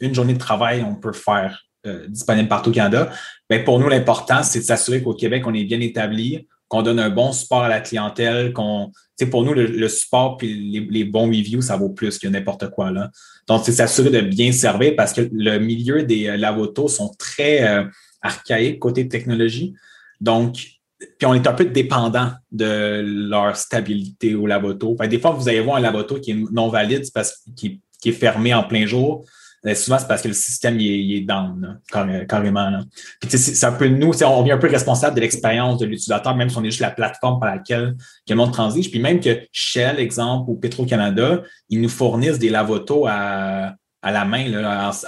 une journée de travail, on peut faire euh, disponible partout au Canada. Mais pour nous, l'important, c'est de s'assurer qu'au Québec, on est bien établi, qu'on donne un bon support à la clientèle, qu'on, pour nous, le, support puis les, bons reviews, ça vaut plus que n'importe quoi. Là. Donc, c'est s'assurer de bien servir parce que le milieu des euh, lavotos sont très euh, archaïques côté technologie. Donc, puis on est un peu dépendant de leur stabilité au lavoto. des fois, vous allez voir un lavoto qui est non valide, parce qu'il est fermé en plein jour. Euh, souvent, c'est parce que le système est, down, carrément. c'est un peu nous, on vient un peu responsable de l'expérience de l'utilisateur, même si on est juste la plateforme par laquelle le monde transige. Puis même que Shell, exemple, ou Petro-Canada, ils nous fournissent des lavotos à à la main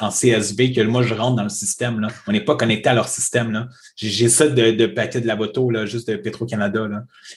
en, CSV que moi je rentre dans le système. Là. On n'est pas connecté à leur système. J'ai ça de, de paquet de la là, juste de Petro-Canada.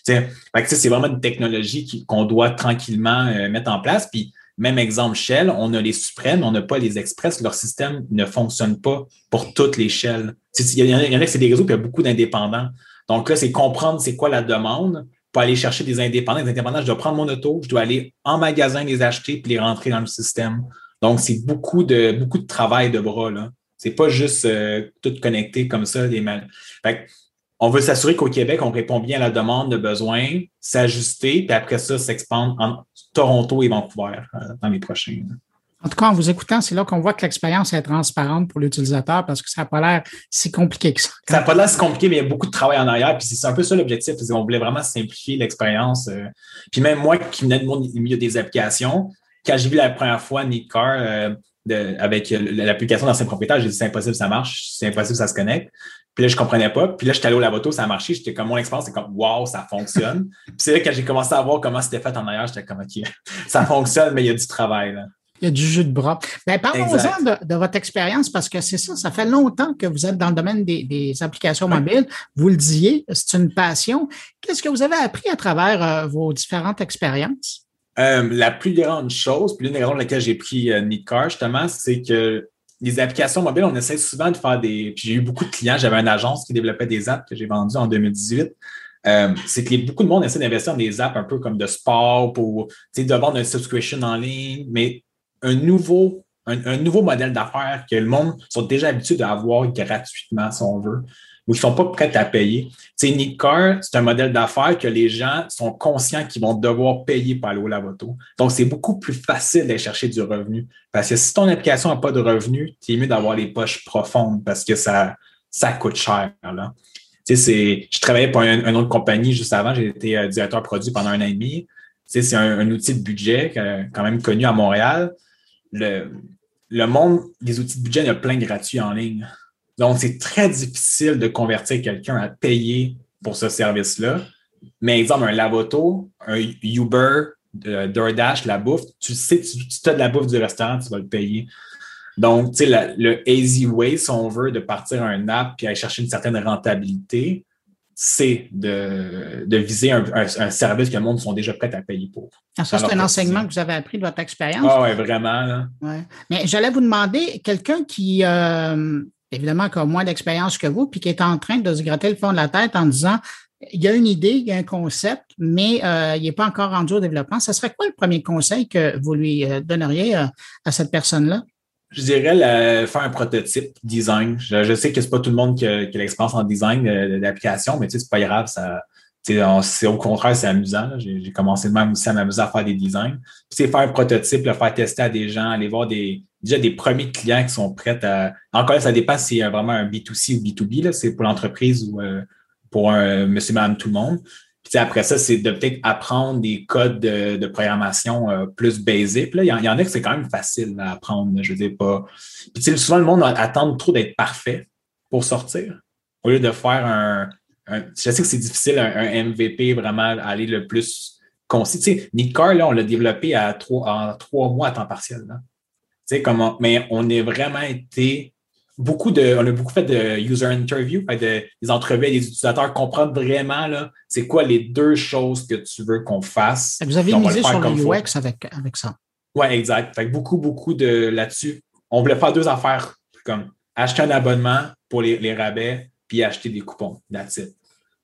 C'est vraiment une technologie qu'on doit tranquillement euh, mettre en place. Puis même exemple Shell, on a les suprêmes, on n'a pas les express. Leur système ne fonctionne pas pour toutes les Shell. Il y, en a, qui c'est des réseaux, qui ont beaucoup d'indépendants. Donc là, c'est comprendre c'est quoi la demande pour aller chercher des indépendants. Les indépendants, je dois prendre mon auto, je dois aller en magasin les acheter puis les rentrer dans le système. Donc, c'est beaucoup de, beaucoup de travail de bras. Là. C'est pas juste euh, tout connecté comme ça. Des mal... on veut s'assurer qu'au Québec, on répond bien à la demande de besoin, s'ajuster, puis après ça, s'expandre en Toronto et Vancouver euh, dans les prochains. En tout cas, en vous écoutant, c'est là qu'on voit que l'expérience est transparente pour l'utilisateur parce que ça n'a pas l'air si compliqué que ça. Ça n'a pas l'air si compliqué, mais il y a beaucoup de travail en arrière. Puis c'est un peu ça l'objectif. On voulait vraiment simplifier l'expérience. Euh. Puis même moi qui venais de mon milieu des applications, quand j'ai vu la première fois Nick Car euh, avec l'application d'ancien propriétaire, j'ai dit c'est impossible, ça marche, c'est impossible, ça se connecte. Puis là, je comprenais pas. Puis là, j'étais allé au lavoto, ça a marché. J'étais comme mon expérience, c'est comme wow, ça fonctionne. puis c'est là que j'ai commencé à voir comment c'était fait en arrière. J'étais comme OK, ça fonctionne, mais il y a du travail. Là. Il y a du jus de bras. Ben, parlons-en de, votre expérience parce que c'est ça, ça fait longtemps que vous êtes dans le domaine des, applications mobiles. Vous le disiez, c'est une passion. Qu'est-ce que vous avez appris à travers euh, vos différentes expériences? Euh, la plus grande chose, puis l'une des raisons pour lesquelles j'ai pris euh, justement, c'est que les applications mobiles, on essaie souvent de faire des. Puis j'ai eu beaucoup de clients. J'avais une agence qui développait des apps que j'ai vendues en 2018. Euh, c'est que beaucoup de monde essaie d'investir dans des apps un peu comme de sport pour de vendre une subscription en ligne, mais un nouveau, un, nouveau modèle d'affaires que le monde sont déjà habitués d'avoir gratuitement, si on veut ou ils ne sont pas prêts à payer. Tu sais, Car, c'est un modèle d'affaires que les gens sont conscients qu'ils vont devoir payer pour aller au lavoto. Donc, c'est beaucoup plus facile d'aller chercher du revenu. Parce que si ton application n'a pas de revenu, c'est mieux d'avoir les poches profondes parce que ça, ça coûte cher. Là. Tu sais, je travaillais pour une, autre compagnie juste avant, j'ai été euh, directeur produit pendant un an et demi. Tu sais, c'est un, outil de budget quand même connu à Montréal. Le, le monde des outils de budget, il y a plein de gratuits en ligne. Donc, c'est très difficile de convertir quelqu'un à payer pour ce service-là. Mais exemple, un lavoto, un Uber, DoorDash, la bouffe, tu sais, tu, tu as de la bouffe du restaurant, tu vas le payer. Donc, tu sais, le easy way, si on veut, de partir un app et aller chercher une certaine rentabilité, c'est de, viser un, service que le monde sont déjà prêts à payer pour. Ah, ça, c'est un enseignement que vous avez appris de votre expérience. Ah oui, vraiment. Mais j'allais vous demander, quelqu'un qui, euh, évidemment, qui a moins d'expérience que vous, puis qui est en train de se gratter le fond de la tête en disant il y a une idée, il y a un concept, mais euh, il n'est pas encore rendu au développement. Ce serait quoi le premier conseil que vous lui euh, donneriez euh, à cette personne-là? Je dirais faire un prototype design. Je, sais que c'est pas tout le monde qui a, l'expérience en design d'application, mais tu sais, c'est pas grave, ça. C'est au contraire, c'est amusant. J'ai commencé même aussi à m'amuser à faire des designs. C'est faire un prototype, le faire tester à des gens, aller voir des, déjà des premiers clients qui sont prêts à. Encore là, ça dépend si c'est vraiment un B2C ou B2B, c'est pour l'entreprise ou euh, pour un monsieur, madame, tout le monde. Puis après ça, c'est de peut-être apprendre des codes de, programmation euh, plus basiques. Là, il y, en, a que c'est quand même facile à apprendre, je veux dire pas. Puis souvent, le monde attend trop d'être parfait pour sortir. Au lieu de faire un, je sais que c'est difficile, un, MVP vraiment aller le plus concis. Tu sais, Nick Carr, là, on l'a développé à trois, en trois mois à temps partiel. Là. Tu sais, comment, mais on a vraiment été beaucoup de, on a beaucoup fait de user interview, de, des entrevues avec des utilisateurs, comprendre vraiment là, c'est quoi les deux choses que tu veux qu'on fasse. Vous avez misé sur le UX avec, avec ça. Oui, exact. Fait beaucoup, beaucoup de là-dessus. On voulait faire deux affaires comme acheter un abonnement pour les, les rabais, puis acheter des coupons. That's it.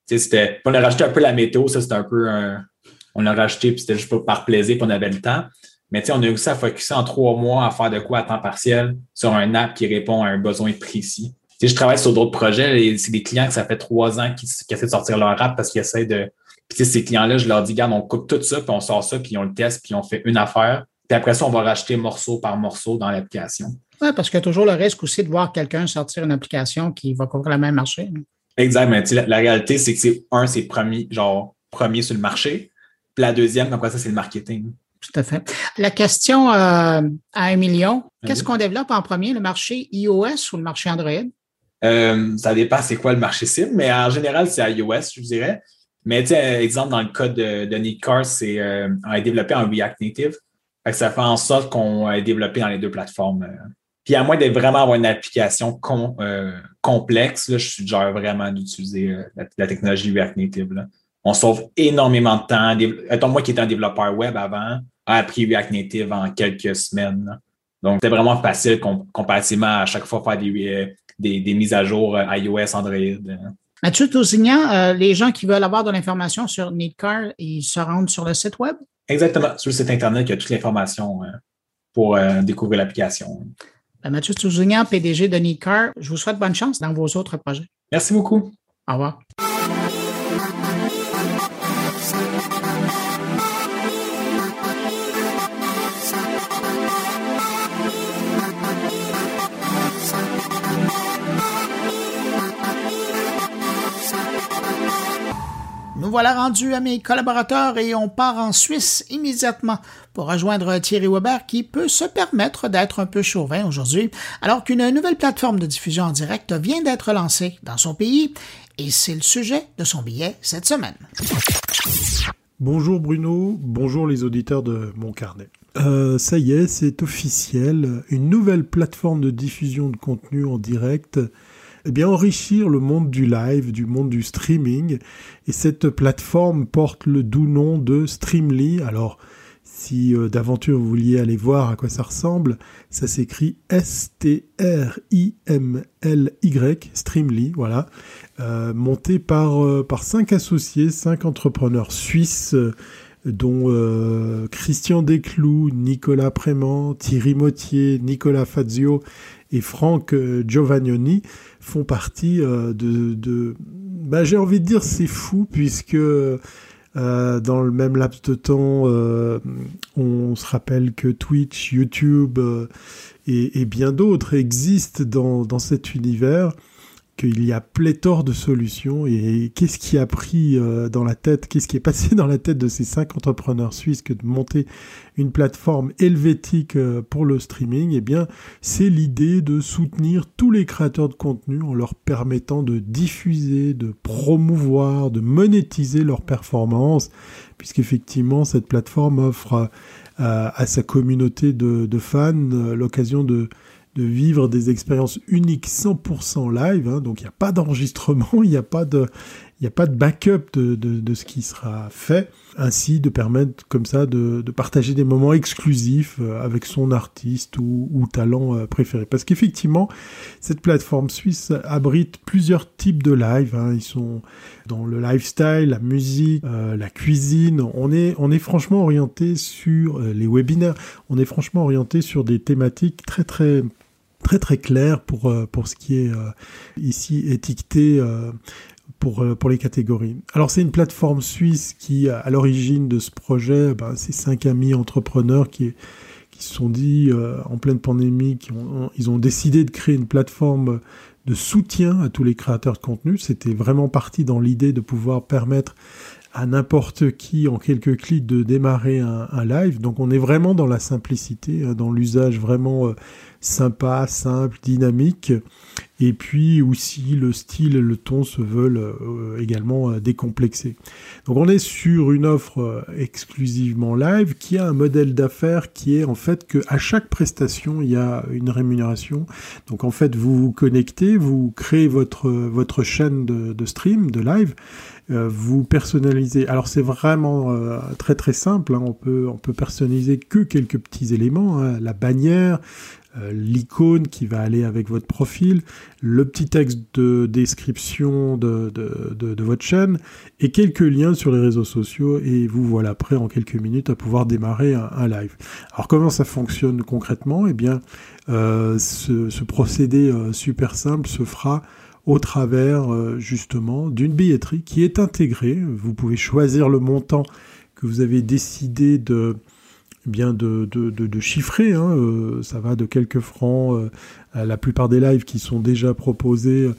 C'était, on a racheté un peu la météo, ça c'était un peu un, on a racheté, puis c'était juste par plaisir, puis on avait le temps. Mais on a aussi à focuser en trois mois à faire de quoi à temps partiel sur un app qui répond à un besoin précis. je travaille sur d'autres projets, et c'est des clients que ça fait trois ans qui, essaient de sortir leur app parce qu'ils essaient de. Puis ces clients-là, je leur dis, regarde, on coupe tout ça, puis on sort ça, puis on le teste, puis on fait une affaire. Puis après ça, on va racheter morceau par morceau dans l'application. Oui, parce qu'il y a toujours le risque aussi de voir quelqu'un sortir une application qui va couvrir le même marché. Exact, mais la, la, réalité, c'est que c'est un, c'est premier, genre premier sur le marché. Puis la deuxième, après ça, c'est le marketing. Tout à fait. La question euh, à un million, qu'est-ce qu'on développe en premier, le marché iOS ou le marché Android? Euh, ça dépend c'est quoi le marché cible, mais en général, c'est iOS, je vous dirais. Mais tu sais, exemple, dans le cas de, de Nick Carr, c'est euh, on a développé en React Native. ça fait en sorte qu'on a développé dans les deux plateformes. Puis à moins de vraiment avoir une application complexe, là, je suis genre vraiment d'utiliser la, technologie React Native. Là on sauve énormément de temps. moi qui étais un développeur web avant, a appris React Native en quelques semaines. Donc, c'était vraiment facile comparativement à chaque fois faire des, euh, des, mises à jour euh, iOS, Android. Mathieu Tosignan, euh, les gens qui veulent avoir de l'information sur Needcar, ils se rendent sur le site web? Exactement. Sur le site Internet, il y a toute l'information pour découvrir l'application. Ben, Mathieu Tosignan, PDG de Needcar, je vous souhaite bonne chance dans vos autres projets. Merci beaucoup. Au revoir. Voilà rendus à mes collaborateurs et on part en Suisse immédiatement pour rejoindre Thierry Weber qui peut se permettre d'être un peu chauvin aujourd'hui alors qu'une nouvelle plateforme de diffusion en direct vient d'être lancée dans son pays et c'est le sujet de son billet cette semaine. Bonjour Bruno, bonjour les auditeurs de mon carnet. Euh, ça y est, c'est officiel, une nouvelle plateforme de diffusion de contenu en direct eh bien, enrichir le monde du live, du monde du streaming. Et cette plateforme porte le doux nom de Streamly. Alors, si euh, d'aventure vous vouliez aller voir à quoi ça ressemble, ça s'écrit S-T-R-I-M-L-Y, Streamly, voilà, euh, monté par, euh, par cinq associés, cinq entrepreneurs suisses, dont Christian Desclous, Nicolas Prément, Thierry Mottier, Nicolas Fazio et Franck Giovagnoni font partie euh, de, de... Bah, j'ai envie de dire c'est fou puisque euh, dans le même laps de temps, euh, on se rappelle que Twitch, YouTube et, et, bien d'autres existent dans, dans cet univers qu'il y a pléthore de solutions et qu'est-ce qui a pris euh, dans la tête, qu'est-ce qui est passé dans la tête de ces cinq entrepreneurs suisses que de monter une plateforme helvétique euh, pour le streaming? Eh bien, c'est l'idée de soutenir tous les créateurs de contenu en leur permettant de diffuser, de promouvoir, de monétiser leurs performances, puisqu'effectivement, cette plateforme offre euh, à sa communauté de fans l'occasion de de vivre des expériences uniques 100% live. Hein. donc il n'y a pas d'enregistrement, il n'y a pas de, a pas de backup de, de, ce qui sera fait, ainsi de permettre comme ça de, de partager des moments exclusifs euh, avec son artiste ou, ou talent euh, préféré. Parce qu'effectivement, cette plateforme suisse abrite plusieurs types de live. Hein. Ils sont dans le lifestyle, la musique, euh, la cuisine. On est, on est franchement orienté sur les webinaires. On est franchement orienté sur des thématiques très très très très claires pour pour ce qui est ici étiqueté pour, euh, pour les catégories. Alors c'est une plateforme suisse qui, à l'origine de ce projet, ben, c'est cinq amis entrepreneurs qui, qui se sont dit, euh, en pleine pandémie, qui ont, ils ont décidé de créer une plateforme de soutien à tous les créateurs de contenu. C'était vraiment parti dans l'idée de pouvoir permettre à n'importe qui en quelques clics de démarrer un, un, live. Donc on est vraiment dans la simplicité, hein, dans l'usage vraiment euh, sympa, simple, dynamique. et puis aussi le style et le ton se veulent euh, également euh, décomplexés. Donc on est sur une offre euh, exclusivement live qui a un modèle d'affaires qui est en fait que à chaque prestation il y a une rémunération. Donc en fait vous vous connectez, vous créez votre votre chaîne de, stream, de live. vous personnalisez. Alors c'est vraiment très très simple. Hein. On peut on peut personnaliser que quelques petits éléments. Hein. La bannière, euh, l'icône qui va aller avec votre profil, le petit texte de description de, de, votre chaîne et quelques liens sur les réseaux sociaux et vous voilà prêt en quelques minutes à pouvoir démarrer un, live. Alors comment ça fonctionne concrètement? Eh bien, euh, ce, procédé euh, super simple se fera au travers justement d'une billetterie qui est intégrée. Vous pouvez choisir le montant que vous avez décidé de bien de, chiffrer. Hein, euh, ça va de quelques francs euh, à la plupart des lives qui sont déjà proposés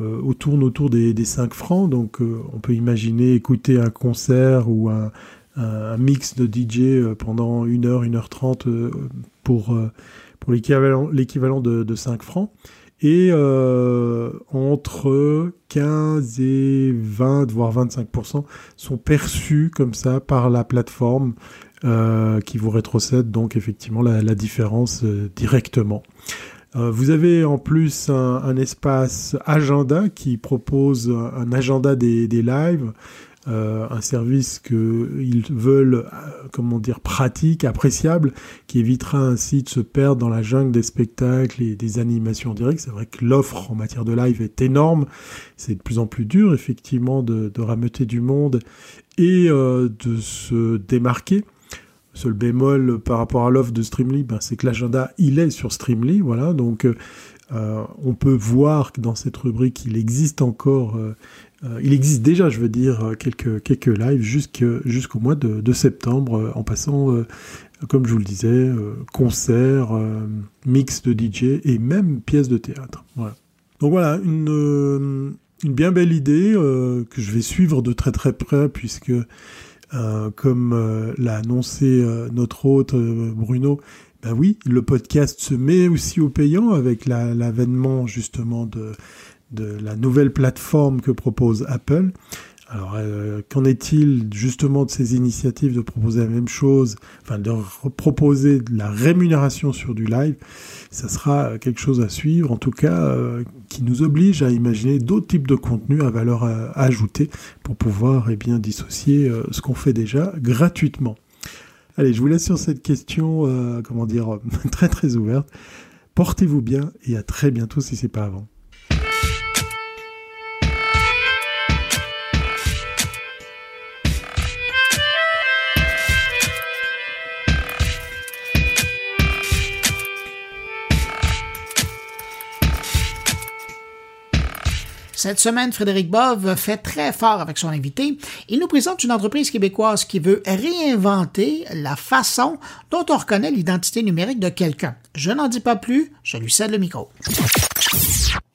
euh, tournent autour des, des 5 francs. Donc on peut imaginer écouter un concert ou un, mix de DJ pendant 1 heure, 1 heure 30 pour, pour l'équivalent de, de 5 francs. Et entre 15 et 20, voire 25% sont perçus comme ça par la plateforme euh, qui vous rétrocède donc effectivement la, la différence euh, directement. Euh, vous avez en plus un, un, espace agenda qui propose un agenda des, des lives, euh, un service qu'ils veulent, comment dire, pratique, appréciable, qui évitera ainsi de se perdre dans la jungle des spectacles et des animations directes. C'est vrai que l'offre en matière de live est énorme. C'est de plus en plus dur, effectivement, de, de rameuter du monde et euh, de se démarquer. Seul bémol par rapport à l'offre de Streamly, ben, c'est que l'agenda, il est sur Streamly, voilà, donc euh, on peut voir que dans cette rubrique, il existe encore, euh, euh, il existe déjà, je veux dire, quelques, quelques lives jusqu'au mois de, septembre, en passant, comme je vous le disais, concerts, mix de DJ et même pièces de théâtre. Voilà. Donc voilà, une, bien belle idée que je vais suivre de très très près, puisque euh, comme euh, l'a annoncé euh, notre hôte Bruno, ben oui, le podcast se met aussi au payant avec l'avènement justement de la nouvelle plateforme que propose Apple. Alors, euh, qu'en est-il justement de ces initiatives de proposer la même chose, enfin de proposer de la rémunération sur du live? Ça sera quelque chose à suivre, en tout cas, euh, qui nous oblige à imaginer d'autres types de contenus à valeur euh, ajoutée pour pouvoir eh bien dissocier ce qu'on fait déjà gratuitement. Allez, je vous laisse sur cette question, comment dire, très très ouverte. Portez-vous bien et à très bientôt si c'est pas avant. Cette semaine, Frédéric Bove fait très fort avec son invité. Il nous présente une entreprise québécoise qui veut réinventer la façon dont on reconnaît l'identité numérique de quelqu'un. Je n'en dis pas plus, je lui cède le micro.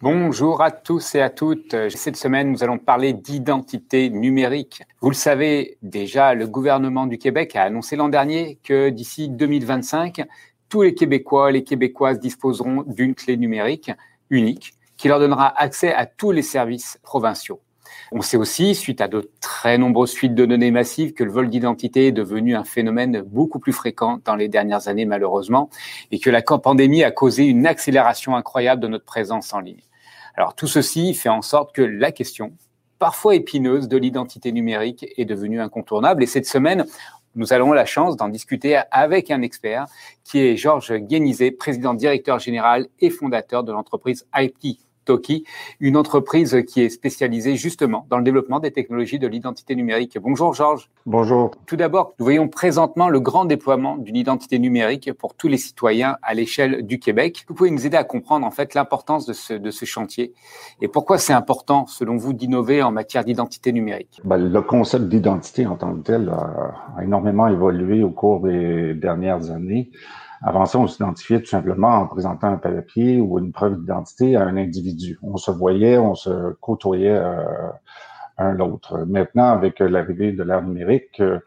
Bonjour à tous et à toutes. Cette semaine, nous allons parler d'identité numérique. Vous le savez déjà, le gouvernement du Québec a annoncé l'an dernier que d'ici 2025, tous les Québécois, les Québécoises disposeront d'une clé numérique unique qui leur donnera accès à tous les services provinciaux. On sait aussi, suite à de très nombreuses fuites de données massives, que le vol d'identité est devenu un phénomène beaucoup plus fréquent dans les dernières années, malheureusement, et que la pandémie a causé une accélération incroyable de notre présence en ligne. Alors tout ceci fait en sorte que la question, parfois épineuse, de l'identité numérique est devenue incontournable. Et cette semaine, nous allons la chance d'en discuter avec un expert qui est Georges Guénizet, président directeur général et fondateur de l'entreprise IT Toki, une entreprise qui est spécialisée justement dans le développement des technologies de l'identité numérique. Bonjour Georges. Bonjour. Tout d'abord, nous voyons présentement le grand déploiement d'une identité numérique pour tous les citoyens à l'échelle du Québec. Vous pouvez nous aider à comprendre en fait l'importance de ce, de ce chantier et pourquoi c'est important selon vous d'innover en matière d'identité numérique? Ben, le concept d'identité en tant que tel a énormément évolué au cours des dernières années. Avant ça, on s'identifiait tout simplement en présentant un papier ou une preuve d'identité à un individu. On se voyait, on se côtoyait euh, un l'autre. Maintenant, avec l'arrivée de l'ère numérique, euh,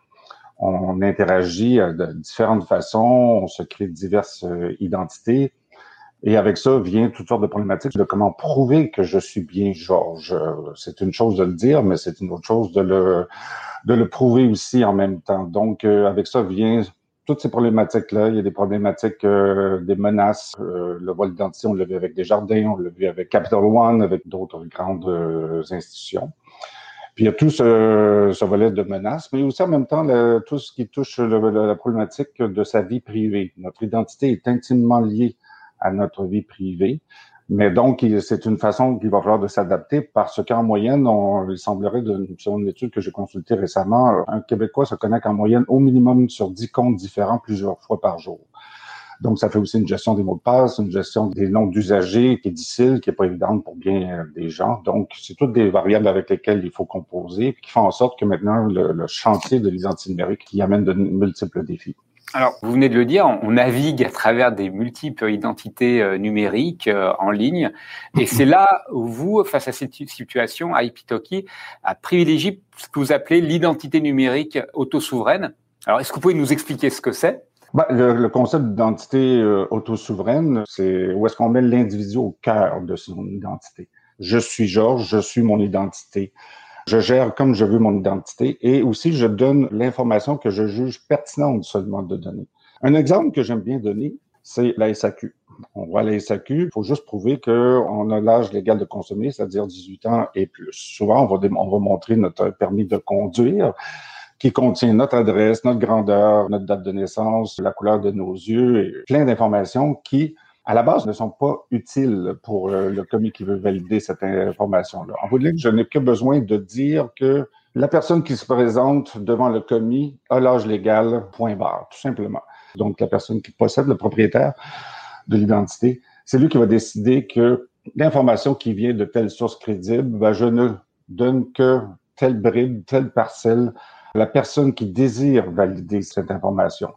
on interagit de différentes façons, on se crée diverses euh, identités. Et avec ça vient toutes sortes de problématiques de comment prouver que je suis bien Georges. C'est une chose de le dire, mais c'est une autre chose de le, de le prouver aussi en même temps. Donc, euh, avec ça vient toutes ces problématiques-là. Il y a des problématiques, euh, des menaces. Euh, le vol d'identité, on l'a vu avec Desjardins, on l'a vu avec Capital One, avec d'autres grandes institutions. Puis il y a tout ce, ce, volet de menaces, mais aussi en même temps tout ce qui touche la problématique de sa vie privée. Notre identité est intimement liée à notre vie privée. Mais donc, c'est une façon qu'il va falloir de s'adapter parce qu'en moyenne, on, il semblerait, selon une étude que j'ai consultée récemment, un Québécois se connecte en moyenne au minimum sur 10 comptes différents plusieurs fois par jour. Donc, ça fait aussi une gestion des mots de passe, une gestion des noms d'usagers qui est difficile, qui est pas évidente pour bien des gens. Donc, c'est toutes des variables avec lesquelles il faut composer, qui font en sorte que maintenant, le, le chantier de l'identité numérique qui amène de multiples défis. Alors, vous venez de le dire, on navigue à travers des multiples identités euh, numériques euh, en ligne. Et c'est là où vous, face à cette situation, IPTalki a privilégié ce que vous appelez l'identité numérique autosouveraine. Alors, est-ce que vous pouvez nous expliquer ce que c'est? Bah, le, concept d'identité euh, autosouveraine, c'est où est-ce qu'on met l'individu au cœur de son identité. Je suis Georges, je suis mon identité. Je gère comme je veux mon identité et aussi je donne l'information que je juge pertinente seulement de donner. Un exemple que j'aime bien donner, c'est la SAQ. On voit la SAQ, il faut juste prouver qu'on a l'âge légal de consommer, c'est-à-dire 18 ans et plus. Souvent, on va, on va montrer notre permis de conduire qui contient notre adresse, notre grandeur, notre date de naissance, la couleur de nos yeux et plein d'informations qui à la base, ne sont pas utiles pour le commis qui veut valider cette information-là. En vous que je n'ai que besoin de dire que la personne qui se présente devant le commis a l'âge légal, point barre, tout simplement. Donc, la personne qui possède le propriétaire de l'identité, c'est lui qui va décider que l'information qui vient de telle source crédible, ben, je ne donne que telle bride, telle parcelle à la personne qui désire valider cette information.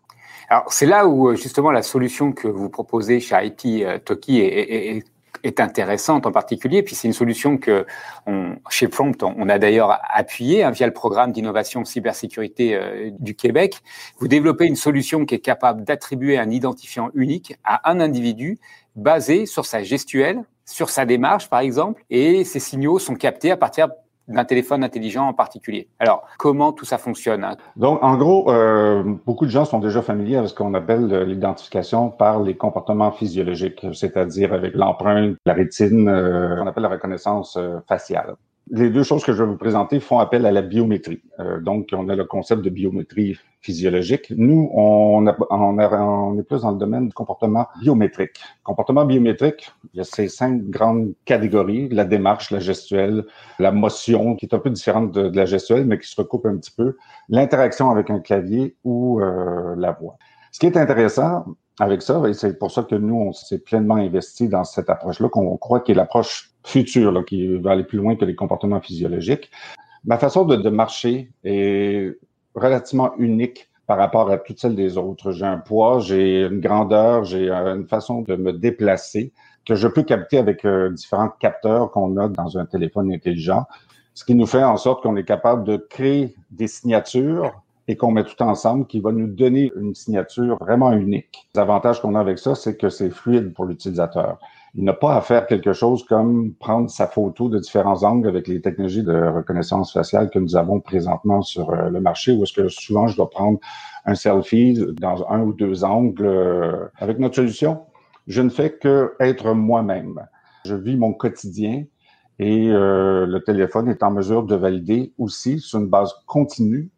Alors, c'est là où, euh, justement, la solution que vous proposez chez IT euh, Toki est, est, est intéressante en particulier. Puis c'est une solution que on, chez Prompt, on, a d'ailleurs appuyé hein, via le programme d'innovation cybersécurité euh, du Québec. Vous développez une solution qui est capable d'attribuer un identifiant unique à un individu basé sur sa gestuelle, sur sa démarche par exemple, et ces signaux sont captés à partir d'un téléphone intelligent en particulier. Alors, comment tout ça fonctionne hein? Donc, en gros, euh, beaucoup de gens sont déjà familiers avec ce qu'on appelle l'identification par les comportements physiologiques, c'est-à-dire avec l'empreinte, la rétine, euh, on appelle la reconnaissance euh, faciale. Les deux choses que je vais vous présenter font appel à la biométrie. Euh, donc, on a le concept de biométrie physiologique. Nous, on, on, est plus dans le domaine du comportement biométrique. Comportement biométrique, il y a ces cinq grandes catégories, la démarche, la gestuelle, la motion, qui est un peu différente de, la gestuelle, mais qui se recoupe un petit peu, l'interaction avec un clavier ou euh, la voix. Ce qui est intéressant, avec ça, c'est pour ça que nous, on s'est pleinement investi dans cette approche-là, qu'on croit qu'il est l'approche future, là, qui va aller plus loin que les comportements physiologiques. Ma façon de, de marcher est relativement unique par rapport à toutes celles des autres. J'ai un poids, j'ai une grandeur, j'ai une façon de me déplacer que je peux capter avec euh, différents capteurs qu'on a dans un téléphone intelligent, ce qui nous fait en sorte qu'on est capable de créer des signatures et qu'on met tout ensemble qui va nous donner une signature vraiment unique. L'avantage qu'on a avec ça, c'est que c'est fluide pour l'utilisateur. Il n'a pas à faire quelque chose comme prendre sa photo de différents angles avec les technologies de reconnaissance faciale que nous avons présentement sur euh, le marché, où est-ce que souvent je dois prendre un selfie dans un ou deux angles. Euh, avec notre solution, je ne fais que être moi-même. Je vis mon quotidien et euh, le téléphone est en mesure de valider aussi sur une base continue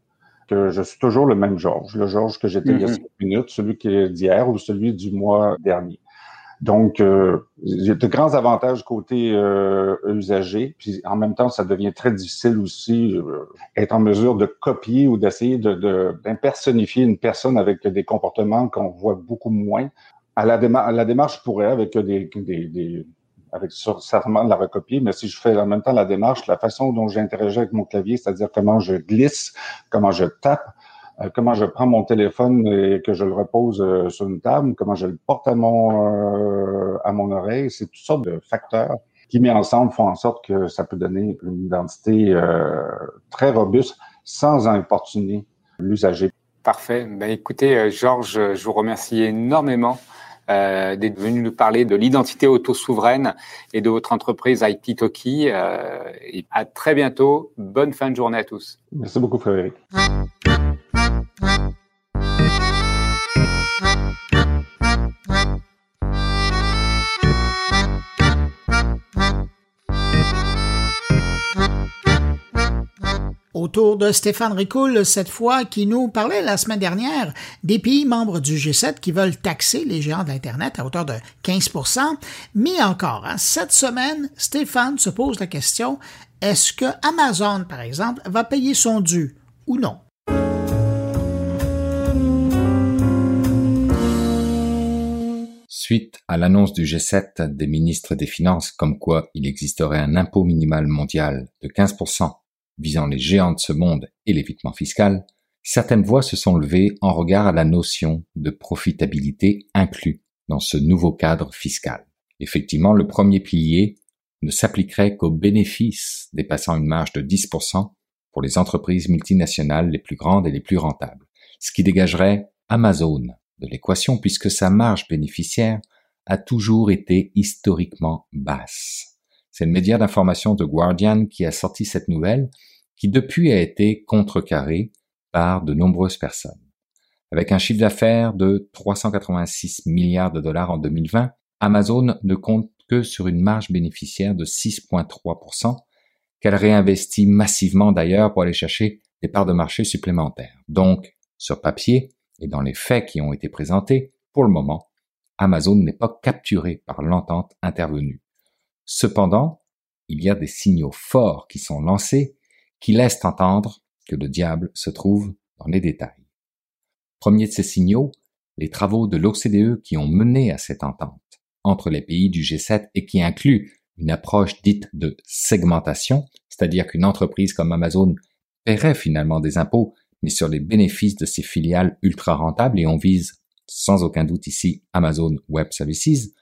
que je suis toujours le même Georges, le Georges que j'étais il y a mm-hmm. cinq minutes, celui qui est d'hier ou celui du mois dernier. Donc, euh, il y a de grands avantages côté euh, usager, puis en même temps, ça devient très difficile aussi euh, être en mesure de copier ou d'essayer de, d'impersonnifier une personne avec des comportements qu'on voit beaucoup moins. À la, démarche, la démarche pourrait avec des, des, des avec certainement de la recopier, mais si je fais en même temps la démarche, la façon dont j'interagis avec mon clavier, c'est-à-dire comment je glisse, comment je tape, euh, comment je prends mon téléphone et que je le repose euh, sur une table, comment je le porte à mon euh, à mon oreille, c'est toutes sortes de facteurs qui mis ensemble font en sorte que ça peut donner une identité très robuste sans importuner l'usager. Parfait. Ben, écoutez, Georges, je vous remercie énormément euh, d'être venu nous parler de l'identité auto-souveraine et de votre entreprise IT Toki. Euh, et à très bientôt. Bonne fin de journée à tous. Merci beaucoup, Frédéric. Autour de Stéphane Ricoul, cette fois, qui nous parlait la semaine dernière des pays membres du G7 qui veulent taxer les géants de l'Internet à hauteur de 15% Mais encore, hein, cette semaine, Stéphane se pose la question, est-ce que Amazon, par exemple, va payer son dû ou non? Suite à l'annonce du G7 des ministres des Finances comme quoi il existerait un impôt minimal mondial de 15% visant les géants de ce monde et l'évitement fiscal, certaines voix se sont levées en regard à la notion de profitabilité inclus dans ce nouveau cadre fiscal. Effectivement, le premier pilier ne s'appliquerait qu'aux bénéfices dépassant une marge de 10% pour les entreprises multinationales les plus grandes et les plus rentables, ce qui dégagerait Amazon de l'équation puisque sa marge bénéficiaire a toujours été historiquement basse. C'est le média d'information de Guardian qui a sorti cette nouvelle, qui depuis a été contrecarrée par de nombreuses personnes. Avec un chiffre d'affaires de 386 milliards de dollars en 2020, Amazon ne compte que sur une marge bénéficiaire de 6,3%, qu'elle réinvestit massivement d'ailleurs pour aller chercher des parts de marché supplémentaires. Donc, sur papier et dans les faits qui ont été présentés, pour le moment, Amazon n'est pas capturé par l'entente intervenue. Cependant, il y a des signaux forts qui sont lancés qui laissent entendre que le diable se trouve dans les détails. Premier de ces signaux, les travaux de l'OCDE qui ont mené à cette entente entre les pays du G7 et qui incluent une approche dite de segmentation, c'est-à-dire qu'une entreprise comme Amazon paierait finalement des impôts, mais sur les bénéfices de ses filiales ultra rentables, et on vise sans aucun doute ici Amazon Web Services,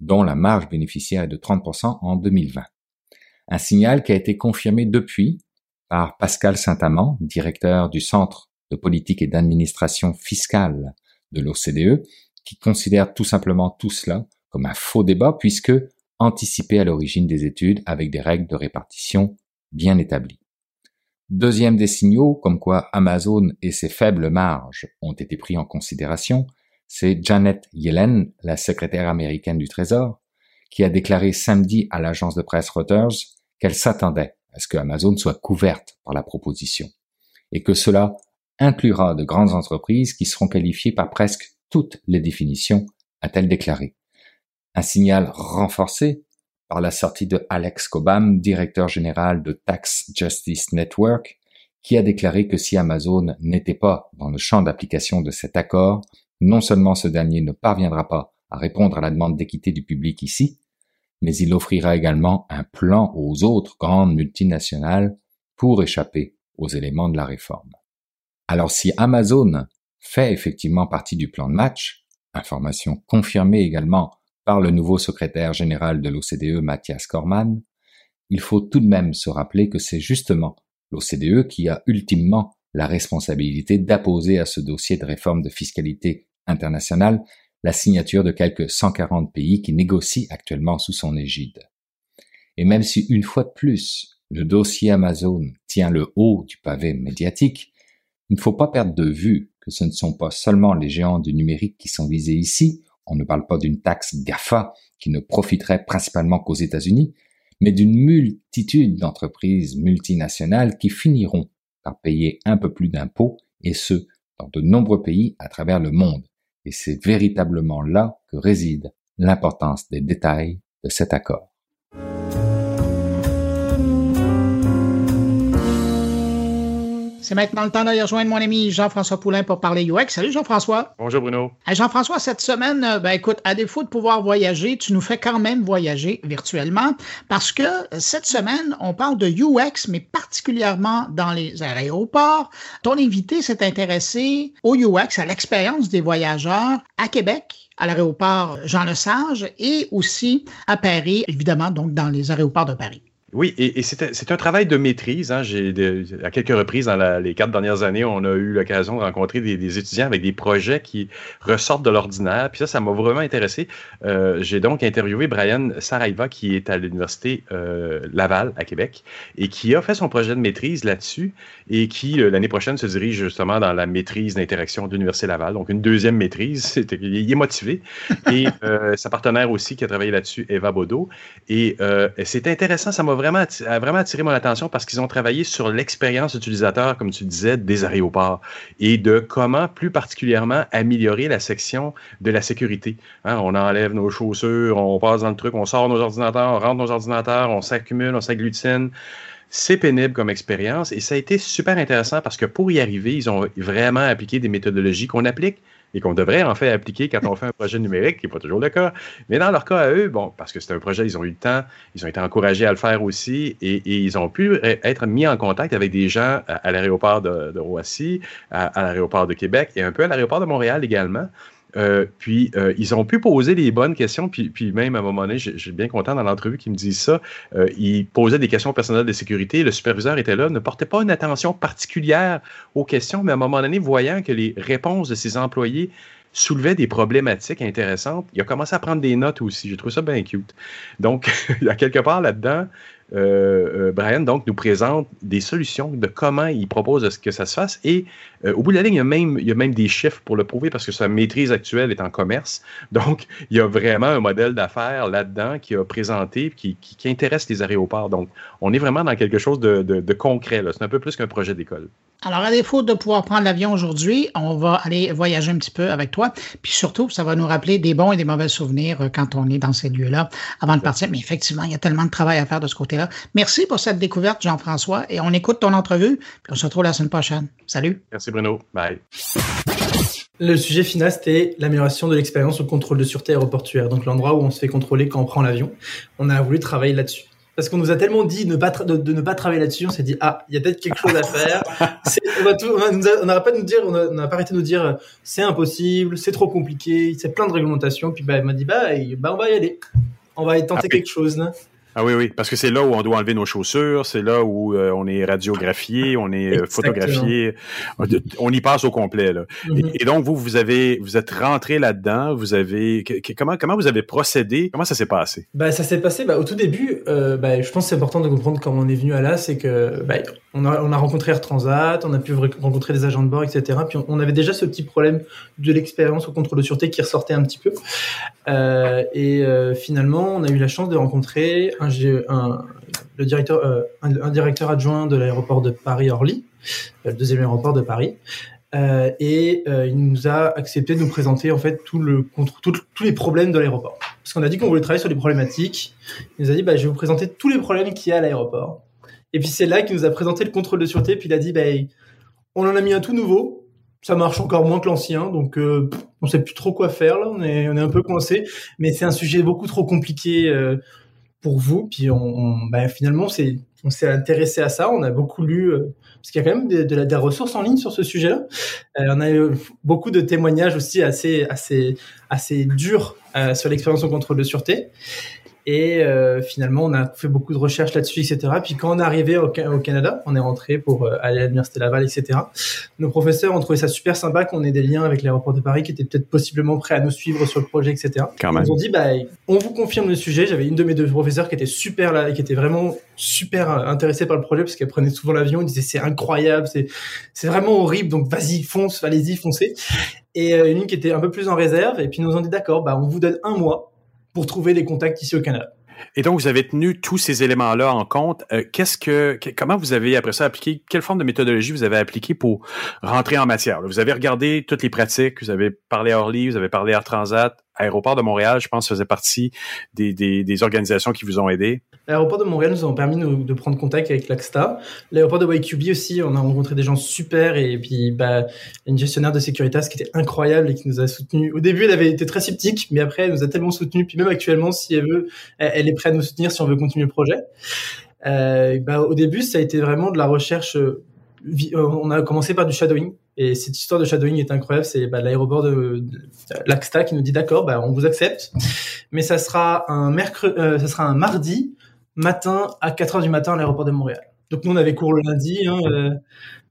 dont la marge bénéficiaire est de 30% en 2020. Un signal qui a été confirmé depuis par Pascal Saint-Amand, directeur du Centre de politique et d'administration fiscale de l'OCDE, qui considère tout simplement tout cela comme un faux débat puisque anticipé à l'origine des études avec des règles de répartition bien établies. Deuxième des signaux, comme quoi Amazon et ses faibles marges ont été pris en considération, c'est Janet Yellen, la secrétaire américaine du Trésor, qui a déclaré samedi à l'agence de presse Reuters qu'elle s'attendait à ce que Amazon soit couverte par la proposition et que cela inclura de grandes entreprises qui seront qualifiées par presque toutes les définitions, a-t-elle déclaré. Un signal renforcé par la sortie de Alex Cobham, directeur général de Tax Justice Network, qui a déclaré que si Amazon n'était pas dans le champ d'application de cet accord, non seulement ce dernier ne parviendra pas à répondre à la demande d'équité du public ici, mais il offrira également un plan aux autres grandes multinationales pour échapper aux éléments de la réforme. Alors si Amazon fait effectivement partie du plan de match, information confirmée également par le nouveau secrétaire général de l'OCDE Mathias Corman, il faut tout de même se rappeler que c'est justement l'OCDE qui a ultimement la responsabilité d'apposer à ce dossier de réforme de fiscalité internationale la signature de quelques 140 pays qui négocient actuellement sous son égide. Et même si une fois de plus, le dossier Amazon tient le haut du pavé médiatique, il ne faut pas perdre de vue que ce ne sont pas seulement les géants du numérique qui sont visés ici, on ne parle pas d'une taxe GAFA qui ne profiterait principalement qu'aux États-Unis, mais d'une multitude d'entreprises multinationales qui finiront par payer un peu plus d'impôts, et ce, dans de nombreux pays à travers le monde et c'est véritablement là que réside l'importance des détails de cet accord. C'est maintenant le temps d'aller rejoindre mon ami Jean-François Poulain pour parler UX. Salut Jean-François. Bonjour Bruno. Jean-François, cette semaine, euh, ben écoute, à défaut de pouvoir voyager, tu nous fais quand même voyager virtuellement parce que cette semaine, on parle de UX, mais particulièrement dans les aéroports. Ton invité s'est intéressé au UX, à l'expérience des voyageurs à Québec, à l'aéroport Jean-Lesage et aussi à Paris, évidemment, donc dans les aéroports de Paris. Oui, et, c'est un travail de maîtrise. Hein. À quelques reprises dans les quatre dernières années, on a eu l'occasion de rencontrer des, étudiants avec des projets qui ressortent de l'ordinaire. Puis ça, ça m'a vraiment intéressé. Euh, j'ai donc interviewé Brian Saraiva, qui est à l'université euh, Laval à Québec et qui a fait son projet de maîtrise là-dessus et qui euh, l'année prochaine se dirige justement dans la maîtrise d'interaction de l'université Laval. Donc une deuxième maîtrise. il est motivé. Et sa partenaire aussi qui a travaillé là-dessus, Eva Bodo. Et c'est intéressant. Ça m'a vraiment, a vraiment attiré mon attention parce qu'ils ont travaillé sur l'expérience utilisateur, comme tu disais, des aéroports et de comment plus particulièrement améliorer la section de la sécurité. Hein, on enlève nos chaussures, on passe dans le truc, on sort nos ordinateurs, on rentre nos ordinateurs, on s'accumule, on s'agglutine. C'est pénible comme expérience et ça a été super intéressant parce que pour y arriver, ils ont vraiment appliqué des méthodologies qu'on applique et qu'on devrait en fait appliquer quand on fait un projet numérique, qui n'est pas toujours le cas. Mais dans leur cas à eux, bon, parce que c'est un projet, ils ont eu le temps, ils ont été encouragés à le faire aussi et, ils ont pu être mis en contact avec des gens à, l'aéroport de, Roissy, à l'aéroport de Québec et un peu à l'aéroport de Montréal également. Euh, puis, euh, ils ont pu poser les bonnes questions. Puis, même, à un moment donné, j'ai bien content dans l'entrevue qu'ils me disent ça. Euh, ils posaient des questions personnelles de sécurité. Le superviseur était là, ne portait pas une attention particulière aux questions, mais à un moment donné, voyant que les réponses de ses employés soulevaient des problématiques intéressantes, il a commencé à prendre des notes aussi. J'ai trouvé ça bien cute. Donc, il y a quelque part là-dedans, euh, euh, Brian donc nous présente des solutions de comment il propose que ça se fasse. Et euh, au bout de la ligne, il y, a même, il y a même des chiffres pour le prouver parce que sa maîtrise actuelle est en commerce. Donc, il y a vraiment un modèle d'affaires là-dedans qui a présenté, qui, qui, intéresse les aéroports. Donc, on est vraiment dans quelque chose de, de, de concret. C'est un peu plus qu'un projet d'école. Alors, à défaut de pouvoir prendre l'avion aujourd'hui, on va aller voyager un petit peu avec toi. Puis surtout, ça va nous rappeler des bons et des mauvais souvenirs quand on est dans ces lieux-là avant de partir. Mais effectivement, il y a tellement de travail à faire de ce côté-là. Merci pour cette découverte, Jean-François, et on écoute ton entrevue, puis on se retrouve la semaine prochaine. Salut. Merci, Bruno. Bye. Le sujet final, c'était l'amélioration de l'expérience au contrôle de sûreté aéroportuaire, donc l'endroit où on se fait contrôler quand on prend l'avion. On a voulu travailler là-dessus. Parce qu'on nous a tellement dit de, pas de, ne pas travailler là-dessus, on s'est dit, ah, il y a peut-être quelque chose à faire. on n'arrête pas de nous dire, on n'a pas arrêté de nous dire, c'est impossible, c'est trop compliqué, c'est plein de réglementations. Puis bah, elle m'a dit, bah, bah, on va y aller. On va tenter quelque chose. Là. Ah oui, oui, parce que c'est là où on doit enlever nos chaussures, c'est là où euh, on est radiographié, on est euh, photographié, on y passe au complet. Là. Mm-hmm. et, donc vous, vous avez, vous êtes rentré là-dedans, vous avez, comment comment vous avez procédé, comment ça s'est passé? Bah ça s'est passé, bah, au tout début, euh, bah, je pense que c'est important de comprendre comment on est venu à là, c'est que on a on a rencontré Air Transat, on a pu rencontrer des agents de bord, etc. Puis on, avait déjà ce petit problème de l'expérience au contrôle de sûreté qui ressortait un petit peu. et finalement, on a eu la chance de rencontrer un, le directeur, euh, un, directeur adjoint de l'aéroport de Paris-Orly, euh, le deuxième aéroport de Paris, euh, et il nous a accepté de nous présenter en fait tout le contre tous les problèmes de l'aéroport. Parce qu'on a dit qu'on voulait travailler sur les problématiques. Il nous a dit bah, je vais vous présenter tous les problèmes qu'il y a à l'aéroport. Et puis c'est là qu'il nous a présenté le contrôle de sûreté. Puis il a dit bah, on en a mis un tout nouveau. Ça marche encore moins que l'ancien, donc euh, on sait plus trop quoi faire là. On est on est un peu coincé, mais c'est un sujet beaucoup trop compliqué pour vous. Puis on, ben, finalement, c'est, on s'est intéressé à ça. On a beaucoup lu, euh, parce qu'il y a quand même de, de, des ressources en ligne sur ce sujet-là. Euh, on a eu beaucoup de témoignages aussi assez, assez, assez durs euh, sur l'expérience au contrôle de sûreté. Et euh, finalement, on a fait beaucoup de recherches là-dessus, etc. Puis quand on est arrivé au, Canada, on est rentré pour euh, aller à l'université Laval, etc. Nos professeurs ont trouvé ça super sympa qu'on ait des liens avec l'aéroport de Paris qui étaient peut-être possiblement prêts à nous suivre sur le projet, etc. Ils ont dit, bah, on vous confirme le sujet. J'avais une de mes deux professeurs qui était super là, qui était vraiment super euh, intéressée par le projet parce qu'elle prenait souvent l'avion. Elle disait c'est incroyable, c'est c'est vraiment horrible. Donc vas-y, fonce, allez-y, foncez. Et une qui était un peu plus en réserve. Et puis ils nous ont dit d'accord, bah on vous donne un mois pour trouver des contacts ici au Canada. Et donc, vous avez tenu tous ces éléments-là en compte. Euh, qu'est-ce que, comment vous avez après ça appliqué, quelle forme de méthodologie vous avez appliqué pour rentrer en matière? Vous avez regardé toutes les pratiques, vous avez parlé à Orly, vous avez parlé à Air Transat, Aéroport de Montréal, je pense, faisait partie des, des, des organisations qui vous ont aidé. L'aéroport de Montréal nous a permis de, prendre contact avec l'AXTA. L'aéroport de YQB aussi, on a rencontré des gens super et puis bah, une gestionnaire de Securitas qui était incroyable et qui nous a soutenu. Au début, elle avait été très sceptique, mais après, elle nous a tellement soutenu. Puis même actuellement, si elle veut, elle, est prête à nous soutenir si on veut continuer le projet. Euh, bah, au début, ça a été vraiment de la recherche. Euh, on a commencé par du shadowing. Et cette histoire de shadowing est incroyable. C'est bah, l'aéroport de, l'AXTA qui nous dit d'accord, bah, on vous accepte, mais ça sera un mercredi, euh, ça sera un mardi matin à 4 heures du matin à l'aéroport de Montréal. Donc nous, on avait cours le lundi. Hein, euh,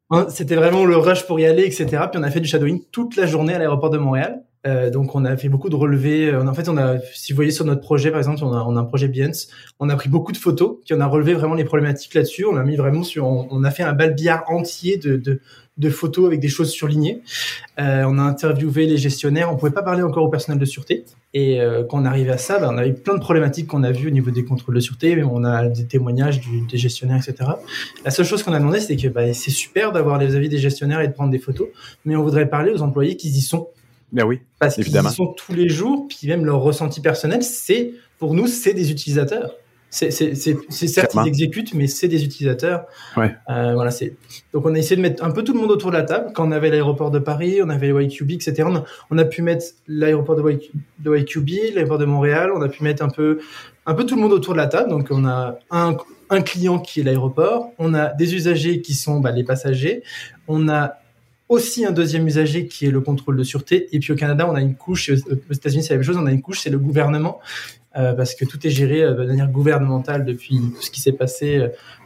hein, c'était vraiment le rush pour y aller, etc. Puis on a fait du shadowing toute la journée à l'aéroport de Montréal. Euh, donc on a fait beaucoup de relevés. En fait, on a, si vous voyez sur notre projet, par exemple, on a, on a un projet Behance, on a pris beaucoup de photos, puis on a relevé vraiment les problématiques là-dessus. On a mis vraiment sur, on, a fait un bal-billard entier de, de, de photos avec des choses surlignées. Euh, on a interviewé les gestionnaires. On pouvait pas parler encore au personnel de sûreté. Et euh, quand on arrivait à ça, ben, on avait plein de problématiques qu'on a vues au niveau des contrôles de sûreté. On a des témoignages du, des gestionnaires, etc. La seule chose qu'on a demandé, c'est que ben, c'est super d'avoir les avis des gestionnaires et de prendre des photos, mais on voudrait parler aux employés qui y sont. Ben oui, parce qu'ils y sont tous les jours, puis même leur ressenti personnel, c'est pour nous, c'est des utilisateurs. C'est certes ils exécutent, mais c'est des utilisateurs. Ouais. Euh, voilà, c'est donc on a essayé de mettre un peu tout le monde autour de la table. Quand on avait l'aéroport de Paris, on avait YQB, etc. On a, on a pu mettre l'aéroport de, de YQB, l'aéroport de Montréal. On a pu mettre un peu un peu tout le monde autour de la table. Donc on a un, un client qui est l'aéroport, on a des usagers qui sont bah, les passagers, on a aussi un deuxième usager qui est le contrôle de sûreté. Et puis au Canada, on a une couche, aux États-Unis, c'est la même chose, on a une couche, c'est le gouvernement, euh, parce que tout est géré euh, de manière gouvernementale depuis tout ce qui s'est passé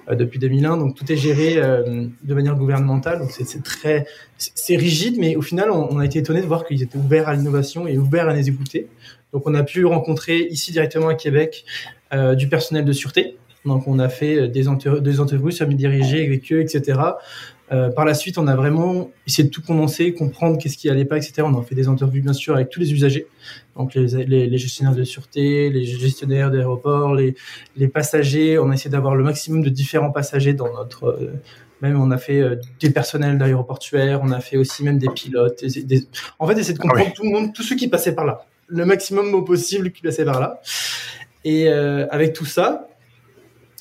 euh, depuis 2001. Donc tout est géré de manière gouvernementale. Donc c'est très, c'est rigide, mais au final, on, a été étonné de voir qu'ils étaient ouverts à l'innovation et ouverts à les écouter. Donc on a pu rencontrer ici directement à Québec du personnel de sûreté. Donc on a fait des, des interviews semi-dirigées avec eux, etc. Euh, par la suite, on a vraiment essayé de tout condenser, comprendre qu'est-ce qui allait pas, etc. On a fait des interviews, bien sûr, avec tous les usagers, donc les, les, les gestionnaires de sûreté, les gestionnaires d'aéroports, les, les, passagers. On a essayé d'avoir le maximum de différents passagers dans notre. Euh, même on a fait euh, des personnels d'aéroportuaires, on a fait aussi même des pilotes. Des, des... En fait, essayer de comprendre ah oui. tout le monde, tous ceux qui passaient par là, le maximum possible qui passaient par là. Et euh, avec tout ça,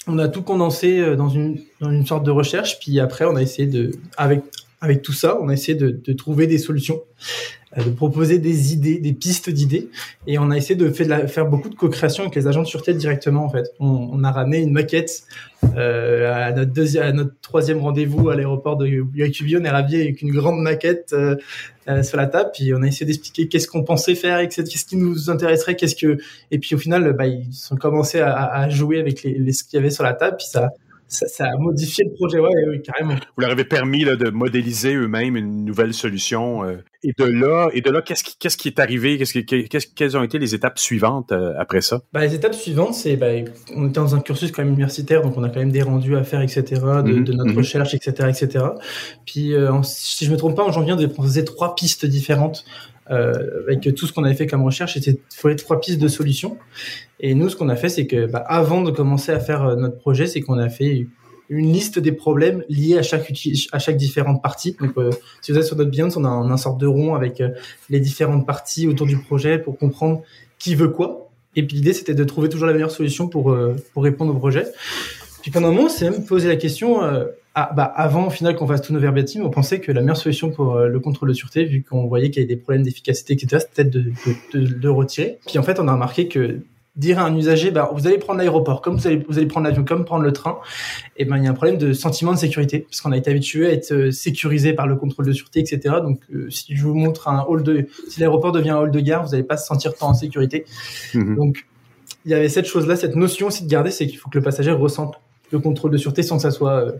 on a tout condensé euh, dans une, dans une sorte de recherche, puis après on a essayé de, avec, avec tout ça, on a essayé de, de trouver des solutions, euh, de proposer des idées, des pistes d'idées, et on a essayé de faire, de la, faire beaucoup de co-création avec les agents de sûreté directement en fait. On, on a ramené une maquette euh, à notre deuxième, à notre troisième rendez-vous à l'aéroport de UIQB, on est ravis avec une grande maquette euh, euh, sur la table, puis on a essayé d'expliquer qu'est-ce qu'on pensait faire, qu'est-ce qui nous intéresserait, qu'est-ce que, et puis au final, bah, ils ont commencé à, à jouer avec les, les ce qu'il y avait sur la table, puis ça, ça, ça, a modifié le projet, ouais, oui, carrément. Vous leur avez permis là, de modéliser eux-mêmes une nouvelle solution. Euh, et de là, et de là, qu'est-ce qui, qu'est-ce qui est arrivé? Qu'est-ce qui, qu'est-ce, quelles ont été les étapes suivantes euh, après ça? Bah, Les étapes suivantes, c'est bah, on était dans un cursus quand même universitaire, donc on a quand même des rendus à faire, etc., de, mm-hmm. de notre mm-hmm. recherche, etc., etc. Puis, euh, si je me trompe pas, en janvier, on devait proposer trois pistes différentes euh, avec tout ce qu'on avait fait comme recherche, c'était il trois pistes de solutions. Et nous, ce qu'on a fait, c'est que bah, avant de commencer à faire euh, notre projet, c'est qu'on a fait une liste des problèmes liés à chaque à chaque différente partie. Donc, euh, si vous êtes sur notre Behance, on a un, un de rond avec euh, les différentes parties autour du projet pour comprendre qui veut quoi. Et puis l'idée, c'était de trouver toujours la meilleure solution pour euh, pour répondre au projet. Puis pendant un moment, on s'est même posé la question. Euh, ah, bah, avant, au final, qu'on fasse tous nos verbatim, on pensait que la meilleure solution pour euh, le contrôle de sûreté, vu qu'on voyait qu'il y avait des problèmes d'efficacité, etc., c'était de, de, de, de, retirer. Puis en fait, on a remarqué que dire à un usager, bah, vous allez prendre l'aéroport, comme vous allez, vous allez prendre l'avion, comme prendre le train, et ben il y a un problème de sentiment de sécurité, parce qu'on a été habitué à être sécurisé par le contrôle de sûreté, etc. Donc, euh, si je vous montre un hall de, si l'aéroport devient un hall de gare, vous n'allez pas se sentir tant en sécurité. Mmh. Donc, il y avait cette chose-là, cette notion aussi de garder, c'est qu'il faut que le passager ressente le contrôle de sûreté sans que ça soit euh,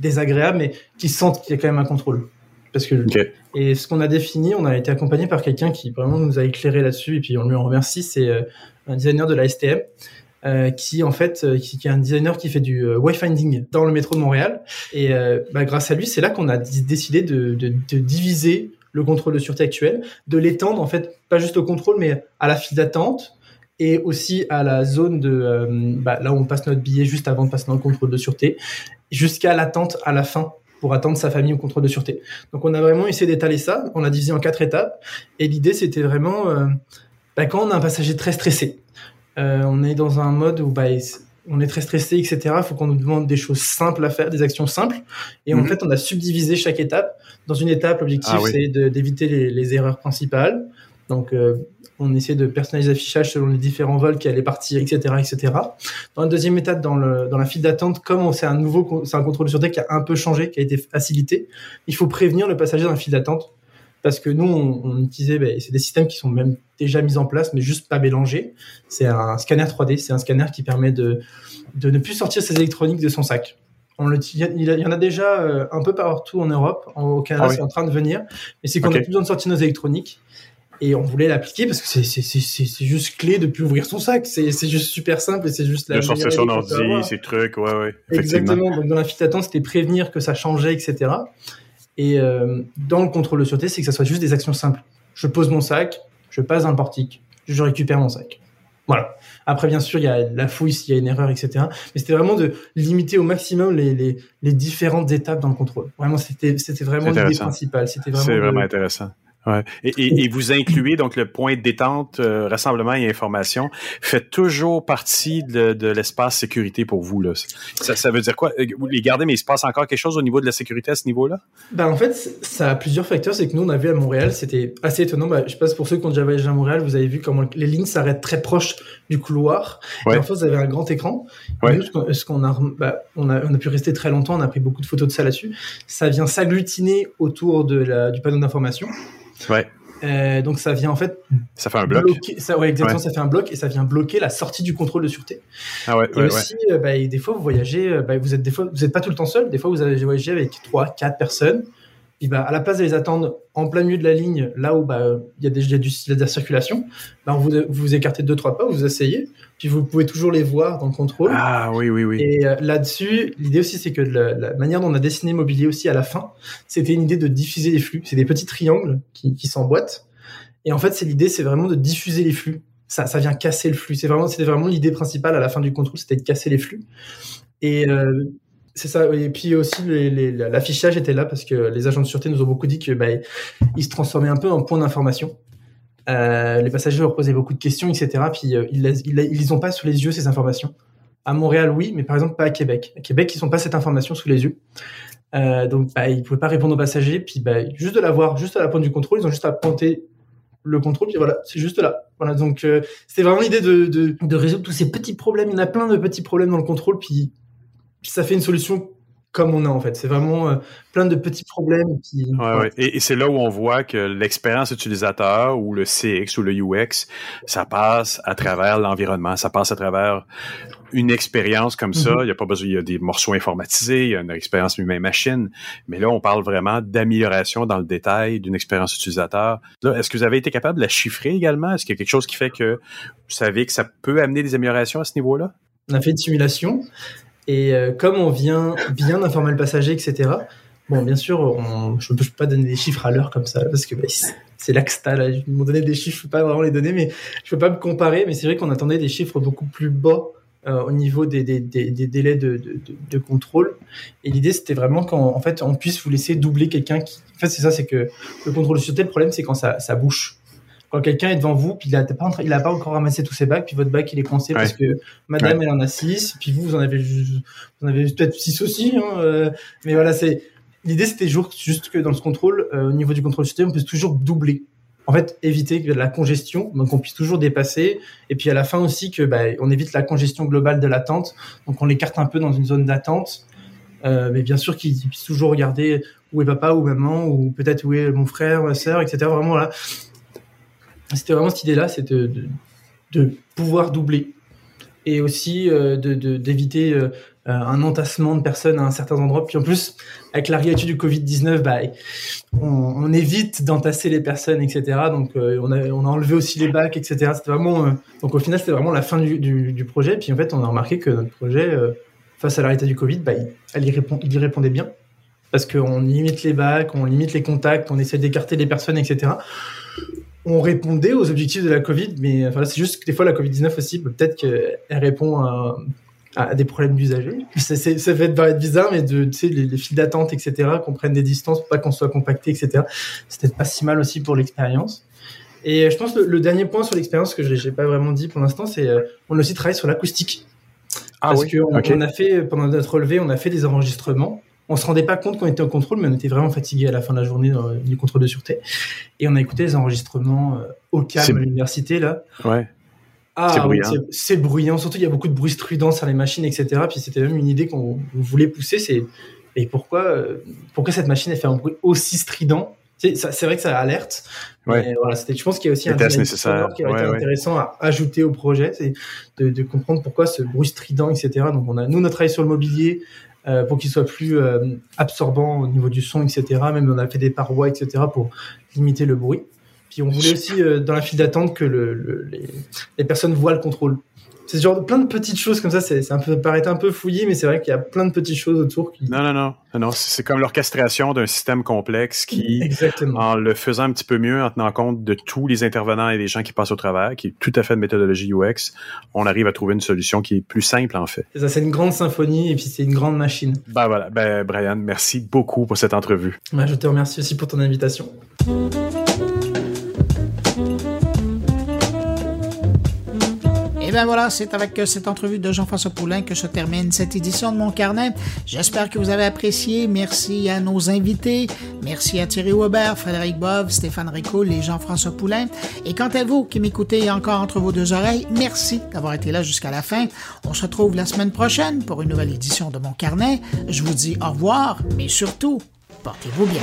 désagréable, mais qu'ils sentent qu'il y a quand même un contrôle. Parce que okay. et ce qu'on a défini, on a été accompagné par quelqu'un qui vraiment nous a éclairé là-dessus et puis on lui en remercie. C'est euh, un designer de la STM euh, qui en fait euh, qui, qui, est un designer qui fait du euh, wayfinding dans le métro de Montréal. Et bah, grâce à lui, c'est là qu'on a décidé de, de, de, diviser le contrôle de sûreté actuel, de l'étendre en fait pas juste au contrôle mais à la file d'attente, et aussi à la zone de bah, là où on passe notre billet juste avant de passer dans le contrôle de sûreté, jusqu'à l'attente à la fin pour attendre sa famille au contrôle de sûreté. Donc on a vraiment essayé d'étaler ça, on l'a divisé en quatre étapes, et l'idée c'était vraiment euh, bah, quand on a un passager très stressé, euh, on est dans un mode où bah, on est très stressé, etc. Il faut qu'on nous demande des choses simples à faire, des actions simples. Et en -hmm. fait, on a subdivisé chaque étape. Dans une étape, l'objectif, ah, oui. c'est d'éviter les, les, erreurs principales. Donc, euh, on essaie de personnaliser l'affichage selon les différents vols qui allaient partir, etc., etc. Dans la deuxième étape, dans, le, dans la file d'attente, comme c'est un nouveau, c'est un contrôle de sûreté qui a un peu changé, qui a été facilité, il faut prévenir le passager dans la file d'attente parce que nous, on, on utilisait, ben, c'est des systèmes qui sont même déjà mis en place, mais juste pas mélangés. C'est un scanner 3D, c'est un scanner qui permet de, de ne plus sortir ses électroniques de son sac. On il, y en a déjà euh, un peu partout en Europe, au Canada, Ah oui. c'est en train de venir, mais c'est qu'on n'a plus besoin de sortir nos électroniques. Et on voulait l'appliquer parce que c'est- c'est juste clé de plus ouvrir son sac. C'est c'est juste super simple et c'est juste la De sortir son ordi, ces trucs, ouais, ouais. Exactement. Donc dans la file d'attente, c'était prévenir que ça changeait, etc. Et euh, dans le contrôle de sûreté, c'est que ça soit juste des actions simples. Je pose mon sac, je passe dans le portique, je récupère mon sac. Voilà. Après, bien sûr, il y a la fouille s'il y a une erreur, etc. Mais c'était vraiment de limiter au maximum les, les, les différentes étapes dans le contrôle. Vraiment, c'était c'était vraiment l'idée principale. C'était vraiment intéressant. Ouais. Et, et, et vous incluez donc le point de détente, euh, rassemblement et information fait toujours partie de, de l'espace sécurité pour vous. Là. Ça, ça veut dire quoi? Euh, Vous les gardez, mais il se passe encore quelque chose au niveau de la sécurité à ce niveau-là? Bah en fait, ça a plusieurs facteurs. C'est que nous, on a vu à Montréal, c'était assez étonnant. Bah, je si pour ceux qui ont déjà voyagé à Montréal, vous avez vu comment les lignes s'arrêtent très proches du couloir. Ouais. Et en fait, vous avez un grand écran. Ouais. nous, ce qu'on- a, bah, on a, on a pu rester très longtemps. On a pris beaucoup de photos de ça là-dessus. Ça vient s'agglutiner autour de la, du panneau d'information. Ouais. Euh, donc ça vient en fait Ça fait un bloc. bloquer. Ça, ouais, exactement. Ouais. Ça fait un bloc et ça vient bloquer la sortie du contrôle de sûreté. Ah ouais, Et ouais, aussi, euh, bah, et des fois, vous voyagez, euh, bah, vous êtes des fois, vous êtes pas tout le temps seul. Des fois, vous avez voyagé avec trois, quatre personnes. Et bah, à la place de les attendre en plein milieu de la ligne, là où bah, il y a déjà du, il y a de la circulation, bah, vous vous vous écartez de deux, trois pas, vous asseyez, puis vous pouvez toujours les voir dans le contrôle. Ah oui, oui, oui. Et euh, là-dessus, l'idée aussi, c'est que la, la manière dont on a dessiné Mobilier aussi à la fin, c'était une idée de diffuser les flux. C'est des petits triangles qui, qui s'emboîtent. Et en fait, c'est l'idée, c'est vraiment de diffuser les flux. Ça, ça vient casser le flux. C'est vraiment, c'était vraiment l'idée principale à la fin du contrôle, c'était de casser les flux. Et euh, c'est ça. Et puis aussi, l'affichage était là parce que les agents de sûreté nous ont beaucoup dit que bah, se transformaient un peu en point d'information. Euh, les passagers leur posaient beaucoup de questions, etc. Puis euh, ils, ils, ils ont pas sous les yeux ces informations. À Montréal, oui, mais par exemple pas à Québec. À Québec, ils n'ont pas cette information sous les yeux. Euh, donc, bah, ils pouvaient pas répondre aux passagers. Puis, bah, juste de la voir, juste à la pointe du contrôle, ils ont juste à pointer le contrôle. Puis voilà, c'est juste là. Voilà. Donc, c'était vraiment l'idée de, de, résoudre tous ces petits problèmes. Il y en a plein de petits problèmes dans le contrôle. Puis ça fait une solution comme on a en fait. C'est vraiment euh, plein de petits problèmes. Qui, Ouais, ouais. Et, et c'est là où on voit que l'expérience utilisateur ou le CX ou le UX, ça passe à travers l'environnement, ça passe à travers une expérience comme ça. Mhm. Il y a pas besoin, il y a des morceaux informatisés, il y a une expérience humain-machine. Mais là, on parle vraiment d'amélioration dans le détail d'une expérience utilisateur. Là, est-ce que vous avez été capable de la chiffrer également? Est-ce qu'il y a quelque chose qui fait que vous savez que ça peut amener des améliorations à ce niveau-là? On a fait une simulation et euh, comme on vient bien informer le passager, etc. Bon, bien sûr, on, je ne peux pas donner des chiffres à l'heure comme ça parce que bah, c'est- l'AXTA. Là, ils m'ont donné des chiffres, je peux pas vraiment les donner, mais je peux pas me comparer. Mais c'est vrai qu'on attendait des chiffres beaucoup plus bas euh, au niveau des, des, des, délais de, de, de, de contrôle. Et l'idée, c'était vraiment qu'en en fait, on puisse vous laisser doubler quelqu'un qui. En fait, c'est ça, c'est que le contrôle de sûreté, le problème, c'est quand ça, ça bouche. Quand quelqu'un est devant vous, puis il a pas, il a pas encore ramassé tous ses bacs, puis votre bac il est coincé parce que madame elle en a six, puis vous vous en avez ju- vous en avez peut-être six aussi, hein, euh, mais voilà c'est l'idée c'était juste, juste que dans ce contrôle, euh, au niveau du contrôle sûreté, on peut toujours doubler. En fait, éviter que la congestion, donc on puisse toujours dépasser, et puis à la fin aussi que bah, on évite la congestion globale de l'attente, donc on l'écarte un peu dans une zone d'attente, euh, mais bien sûr qu'ils puissent toujours regarder où est papa ou maman, ou peut-être où est mon frère, ma sœur, etc. Vraiment là, c'était vraiment cette idée-là, c'est de, pouvoir doubler et aussi euh, d'éviter euh, un entassement de personnes à un certain endroit. Puis en plus, avec la réalité du Covid-19, bah, on, évite d'entasser les personnes, etc. Donc euh, on, a, on a enlevé aussi les bacs, etc. Vraiment, donc au final, c'était vraiment la fin du, du, projet. Puis en fait, on a remarqué que notre projet, face à la réalité du Covid, bah, il, répond, il y répondait bien. Parce qu'on limite les bacs, on limite les contacts, on essaie d'écarter les personnes, etc on répondait aux objectifs de la Covid, mais enfin, c'est juste que des fois la Covid-19 aussi, peut-être qu'elle répond à, à des problèmes d'usagers. Ça fait paraître bizarre, mais de, tu sais, les, les files d'attente, etc., qu'on prenne des distances pour pas qu'on soit compacté, etc., c'est peut-être pas si mal aussi pour l'expérience. Et je pense que le, dernier point sur l'expérience que je n'ai pas vraiment dit pour l'instant, c'est euh, on a aussi travaillé sur l'acoustique. Ah Parce oui? qu'on on a fait, pendant notre relevé, on a fait des enregistrements. On se rendait pas compte qu'on était en contrôle, mais on était vraiment fatigué à la fin de la journée dans du contrôle de sûreté. Et on a écouté les enregistrements euh, au calme à l'université, là. Ouais. Ah, C'est bruyant. c'est- bruyant. Surtout, il y a beaucoup de bruit strident sur les machines, etc. Puis c'était même une idée qu'on voulait pousser. C'est et pourquoi, euh, pourquoi cette machine elle fait un bruit aussi strident? C'est vrai que ça alerte. Ouais. voilà, je pense qu'il y a aussi un test nécessaire qui a été intéressant à ajouter au projet, c'est de, de, comprendre pourquoi ce bruit strident, etc. Donc on a nous on a travaillé sur le mobilier euh, pour qu'il soit plus euh, absorbant au niveau du son, etc. Même on a fait des parois, etc. pour limiter le bruit. Puis on voulait aussi euh, dans la file d'attente que le, les, les personnes voient le contrôle c'est genre plein de petites choses comme ça. C'est un peu paraît un peu fouillé, mais c'est vrai qu'il y a plein de petites choses autour. Qui... Non, non, non, non. C'est comme l'orchestration d'un système complexe qui, Exactement. en le faisant un petit peu mieux, en tenant compte de tous les intervenants et des gens qui passent au travers, qui est tout à fait de méthodologie UX, on arrive à trouver une solution qui est plus simple en fait. C'est ça, c'est une grande symphonie et puis c'est une grande machine. Ben voilà, ben Brian, merci beaucoup pour cette entrevue. Ben, je te remercie aussi pour ton invitation. Et bien voilà, c'est avec cette entrevue de Jean-François Poulain que je termine cette édition de mon carnet. J'espère que vous avez apprécié. Merci à nos invités. Merci à Thierry Weber, Frédéric Bove, Stéphane Ricoul et Jean-François Poulain. Et quant à vous qui m'écoutez encore entre vos deux oreilles, merci d'avoir été là jusqu'à la fin. On se retrouve la semaine prochaine pour une nouvelle édition de mon carnet. Je vous dis au revoir, mais surtout, portez-vous bien.